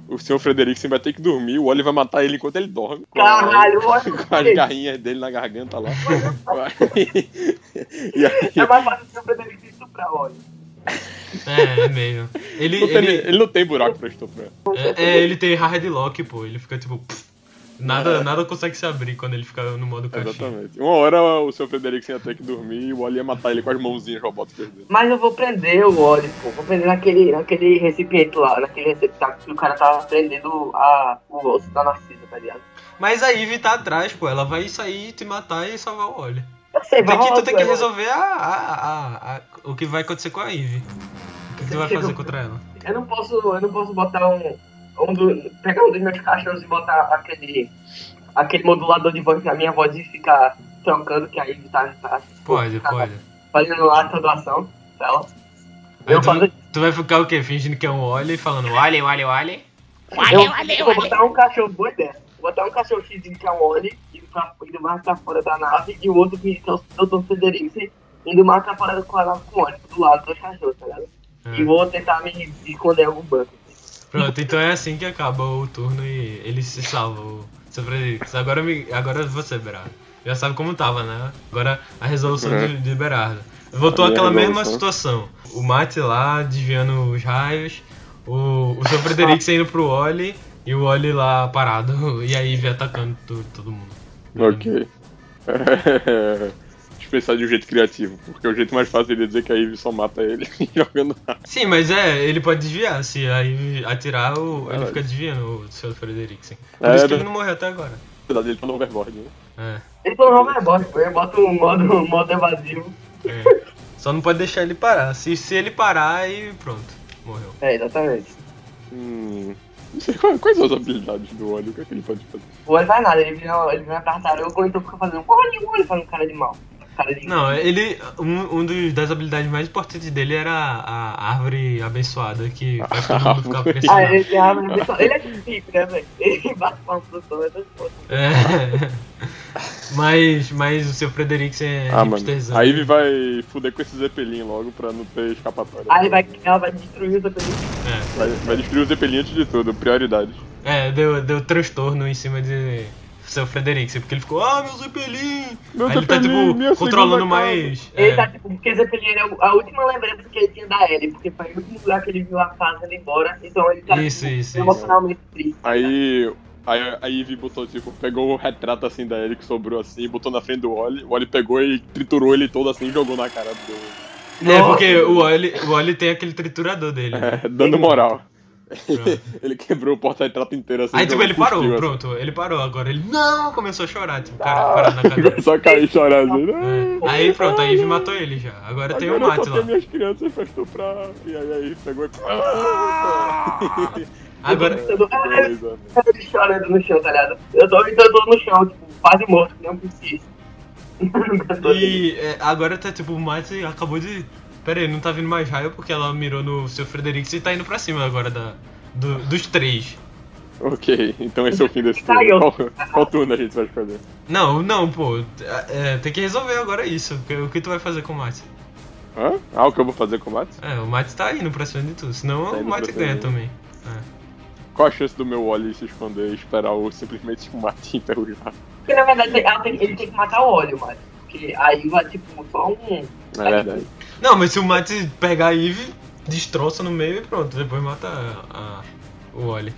Speaker 3: O senhor Frederiksen vai ter que dormir, o Oli vai matar ele enquanto ele dorme. com a-
Speaker 2: Caralho, o óleo.
Speaker 3: Com as garrinhas dele na garganta lá. e aí,
Speaker 2: É mais fácil o Frederico estuprar óleo.
Speaker 1: É, é meio. Ele,
Speaker 3: não tem,
Speaker 1: ele,
Speaker 3: ele não tem buraco pra estuprar.
Speaker 1: é, é, ele tem hard lock, pô, ele fica tipo. pff, nada, nada consegue se abrir quando ele fica no modo caixinha.
Speaker 3: Exatamente. Uma hora o seu Frederiksen ia ter que dormir e o Oli ia matar ele com as mãozinhas robóticas dele.
Speaker 2: Mas eu vou prender o óleo, pô. Vou prender naquele, naquele recipiente lá, naquele receptáculo que o cara tava prendendo a, o osso da Narcisa, tá ligado?
Speaker 1: Mas a Ivy tá atrás, pô, ela vai sair, te matar e salvar o óleo.
Speaker 2: Eu sei, vai
Speaker 1: tu tem que resolver a, a, a- a- o que vai acontecer com a Ivy. O que, que tu vai fazer contra ela?
Speaker 2: Eu não posso, eu não posso botar um, um do, pegar um dos meus cachorros e botar aquele, aquele modulador de voz na minha voz e ficar trocando, que aí tá, tá
Speaker 1: Pode,
Speaker 2: tá
Speaker 1: pode.
Speaker 2: fazendo lá a doação dela. Eu
Speaker 1: tu,
Speaker 2: faço,
Speaker 1: tu vai ficar o quê? Fingindo que é um e falando óleo, óleo, óleo?
Speaker 2: eu, eu vou botar um cachorro, boa ideia. Vou botar um cachorro fingindo que é um óleo, indo, pra, indo mais pra fora da nave, e o outro fingindo que é o Dr. Federico, indo mais pra fora com a nave com óleo, do lado dos cachorros, tá ligado? E
Speaker 1: É.
Speaker 2: vou tentar me esconder em algum banco.
Speaker 1: Pronto, então é assim que acaba o turno e ele se salva, o seu Frederico. Agora, me, agora você, Berardo. Já sabe como tava, né? Agora a resolução
Speaker 3: Uhum.
Speaker 1: de, de Berardo. Voltou aquela mesma situação. O Mate lá, desviando os raios. O, o seu Frederico saindo pro Oli e o Oli lá parado. E a Ivy atacando to- todo mundo.
Speaker 3: Ok. É... Pensar de um jeito criativo, porque o jeito mais fácil seria dizer que a Ivy só mata ele jogando.
Speaker 1: Sim, mas é, ele pode desviar. Se a Ivy atirar, o, ele fica desviando o seu Frederiksen. Por
Speaker 3: É,
Speaker 1: isso que
Speaker 3: né?
Speaker 1: ele não morreu até agora.
Speaker 3: Verdade, ele tá no overboard, né?
Speaker 1: É.
Speaker 2: Ele falou não vai embora, eu boto um modo, um modo evasivo.
Speaker 1: É. Só não pode deixar ele parar. Se, se ele parar, aí pronto. Morreu.
Speaker 2: É, exatamente.
Speaker 3: Hum. Não sei quais, quais são as habilidades do óleo, o que é que ele pode fazer?
Speaker 2: O olho vai nada, ele vira, ele vira uma tartaruga ou então fica fazendo olho, olho, fazendo cara de mal. Cara
Speaker 1: Não, ele. Um, um dos, das habilidades mais importantes dele era a, a árvore abençoada que faz todo mundo ficar
Speaker 2: Ah,
Speaker 1: impressionado.
Speaker 2: ele, tem a- ele é tipo né, velho? Ele bate palma pro som, essas coisas.
Speaker 1: É. Mas, mas o seu Frederiksen é
Speaker 3: ah,
Speaker 1: hipsterzão.
Speaker 3: A Ivy vai fuder com esse Zeppelin logo pra não ter escapatória.
Speaker 2: Aí vai, ela vai destruir o Zeppelin.
Speaker 1: É.
Speaker 3: Vai, vai destruir o Zeppelin antes de tudo, prioridade.
Speaker 1: É, deu, deu transtorno em cima de seu Frederiksen, porque ele ficou, ah, meu Zeppelin!
Speaker 3: Meu
Speaker 1: Aí ele tá, tipo, controlando mais.
Speaker 2: Ele
Speaker 1: é,
Speaker 2: tá tipo, porque Zeppelin era a última lembrança que ele tinha da Ellie, porque foi o último lugar que ele viu a casa indo embora, então ele tá
Speaker 1: Isso,
Speaker 2: tipo,
Speaker 1: isso,
Speaker 2: emocionalmente triste.
Speaker 3: Aí Aí a Ivy botou, tipo, pegou o retrato assim da Ellie que sobrou assim, botou na frente do Wally, o Wally pegou e triturou ele todo assim e jogou na cara do.
Speaker 1: É, porque o Oli, o Oli tem aquele triturador dele. né?
Speaker 3: É, dando moral. Ele quebrou o porta-retrato inteiro assim.
Speaker 1: Aí, tipo, ele parou,
Speaker 3: assim.
Speaker 1: pronto, ele parou agora. Ele não começou a chorar, tipo, cara,
Speaker 3: Ah,
Speaker 1: parado na cadeira.
Speaker 3: A cair chorando.
Speaker 1: É. Aí pronto, a Ivy matou ele já. Agora tem o
Speaker 3: Agora
Speaker 1: Mate
Speaker 3: só
Speaker 1: lá.
Speaker 3: minhas crianças pra estuprar. E aí, aí pegou e.
Speaker 1: Agora,
Speaker 2: Eu tô-
Speaker 3: Beleza.
Speaker 2: ele chorando no chão, tá ligado? Eu tô, eu tô no chão, tipo, quase morto, que não preciso.
Speaker 1: e é, agora tá tipo, o Mate acabou de. Pera aí, não tá vindo mais raio porque ela mirou no seu Fredericks e tá indo pra cima agora da, do- dos três.
Speaker 3: Ok, então esse é o fim desse turno. Qual, qual turno a gente vai escolher?
Speaker 1: Não, não, pô. é, tem que resolver agora isso. O que, tu vai fazer com o Mate?
Speaker 3: Hã? Ah, o que eu vou fazer com o Mats?
Speaker 1: É, o Mate tá indo pra cima de tu, senão
Speaker 3: Tá
Speaker 1: o Mate ganha também.
Speaker 3: Qual a chance do meu Wally se esconder e esperar o simplesmente o Mats enferrujar?
Speaker 2: Porque na verdade ele tem que matar o óleo, mano. Porque aí vai, tipo, só um.
Speaker 3: É verdade.
Speaker 1: Não, mas se o Mate pegar a Eve, destroça no meio e pronto, depois mata a, a- o Oli.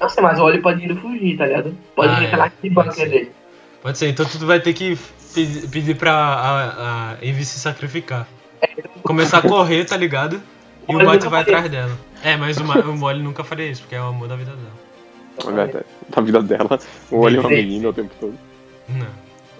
Speaker 2: Não sei, mas o óleo pode ir fugir, tá ligado? Pode
Speaker 1: Ah,
Speaker 2: ir
Speaker 1: é.
Speaker 2: bunker
Speaker 1: ser.
Speaker 2: dele.
Speaker 1: Pode ser, então tu vai ter que pedir, pra a, a Eve se sacrificar. Começar a correr, tá ligado? E o Mate vai atrás dela. É, mas o, o Molly nunca faria isso, porque é o amor da vida dela.
Speaker 3: É verdade. Na vida dela, o Wally é uma menina o tempo todo.
Speaker 1: Não.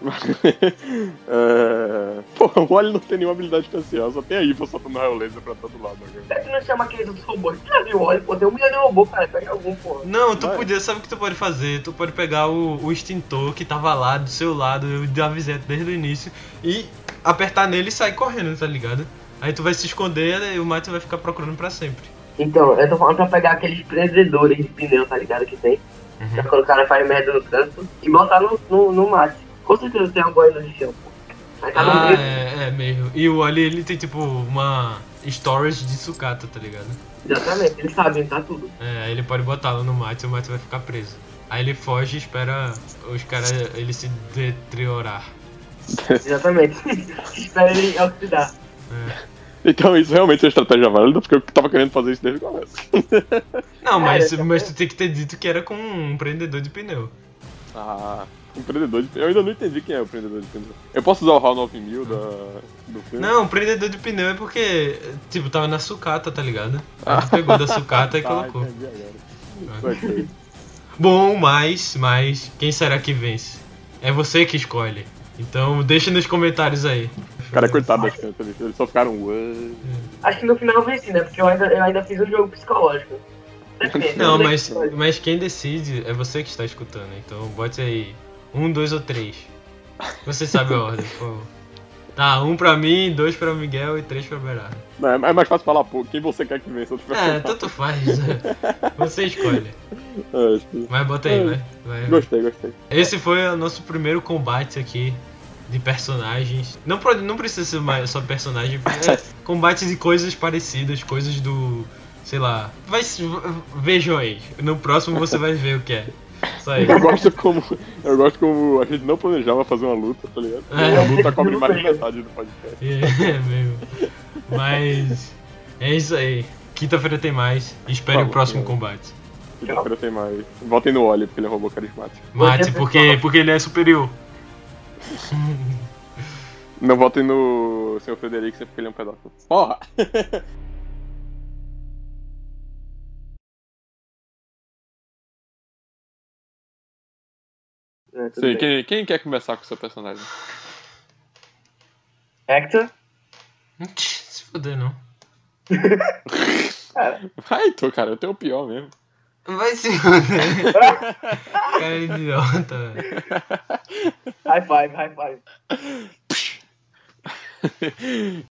Speaker 3: é... Pô, o Wally não tem nenhuma habilidade especial, só tem a Iva soltando raio laser pra todo lado. Né?
Speaker 2: Por que não chama aqueles outros robôs? Já viu? Olha, pô, tem um milhão de robô, cara. Pega algum, porra.
Speaker 1: Não, tu
Speaker 3: Vai.
Speaker 1: podia, sabe o que tu pode fazer? Tu pode pegar o, o extintor que tava lá do seu lado, eu avisei desde o início, e apertar nele e sair correndo, tá ligado? Aí tu vai se esconder e o Matt vai ficar procurando pra sempre.
Speaker 2: Então, eu tô falando pra pegar aqueles prendedores de pneu, tá ligado? Que tem.
Speaker 1: Uhum.
Speaker 2: Pra quando o cara faz merda no trânsito e botar no, no, no mate. Com certeza tem pô. Aí tá no
Speaker 1: Ah,
Speaker 2: meio.
Speaker 1: é, é mesmo. E o Wally, ele tem tipo uma storage de sucata, tá ligado?
Speaker 2: Exatamente, eles sabem, tá tudo.
Speaker 1: É, aí ele pode botá-lo no mate e o mate vai ficar preso. Aí ele foge e espera os caras ele se deteriorar.
Speaker 2: Exatamente. Espera ele oxidar.
Speaker 1: É.
Speaker 3: Então isso realmente é uma estratégia válida, porque eu tava querendo fazer isso desde o começo.
Speaker 1: Não, mas,
Speaker 2: É,
Speaker 1: mas tu tem que ter dito que era com um prendedor de pneu.
Speaker 3: ah, um prendedor de Eu ainda não entendi quem é o prendedor de pneu. Eu posso usar o HAL 9000 da... do filme?
Speaker 1: Não, prendedor de pneu é porque, tipo, tava na sucata, tá ligado? Aí tu pegou da sucata e
Speaker 3: Ah,
Speaker 1: colocou.
Speaker 3: entendi.
Speaker 1: Bom, mas, mas, quem será que vence? É você que escolhe. Então deixa nos comentários aí.
Speaker 3: Cara, coitado das crianças, eles- eles só ficaram. "Ué".
Speaker 2: Acho que no final eu venci, né? Porque eu ainda, eu ainda fiz um jogo psicológico. Depende.
Speaker 1: Não, mas, mas quem decide é você que está escutando. Então bote aí um, dois ou três. Você sabe a ordem, por favor. Tá, um pra mim, dois pra Miguel e três pra Berardo.
Speaker 3: Não, é é mais fácil falar, pô, quem você quer que vença
Speaker 1: É, tanto faz. Você escolhe.
Speaker 3: É, que-
Speaker 1: Mas bota aí, vai. vai.
Speaker 3: Gostei, gostei.
Speaker 1: Esse foi o nosso primeiro combate aqui de personagens. Não, não precisa ser mais só personagem, é combate de coisas parecidas, coisas do. sei lá. Vai, vejam aí. No próximo você vai ver o que é. Isso aí.
Speaker 3: Eu gosto como. Eu gosto como a gente não planejava fazer uma luta, tá ligado?
Speaker 1: É.
Speaker 3: E a luta cobre mais de metade do podcast.
Speaker 1: É mesmo. Mas. É isso aí. Quinta-feira tem mais. Espere o
Speaker 3: Falou,
Speaker 1: próximo
Speaker 3: falou.
Speaker 1: combate.
Speaker 3: Quinta-feira tem mais. Votem no Oli, porque ele é um robô carismático.
Speaker 1: Mate, porque, porque ele é superior.
Speaker 3: Não votem no Sr. Frederico, porque ele é um pedófilo. Porra!
Speaker 2: É,
Speaker 3: Sim, quem, quem quer começar com o seu personagem?
Speaker 2: Hector?
Speaker 1: Se fuder, não.
Speaker 3: Vai, tô, cara, eu tenho o pior mesmo.
Speaker 1: Vai se fuder. Cara idiota, velho.
Speaker 2: High five, high five.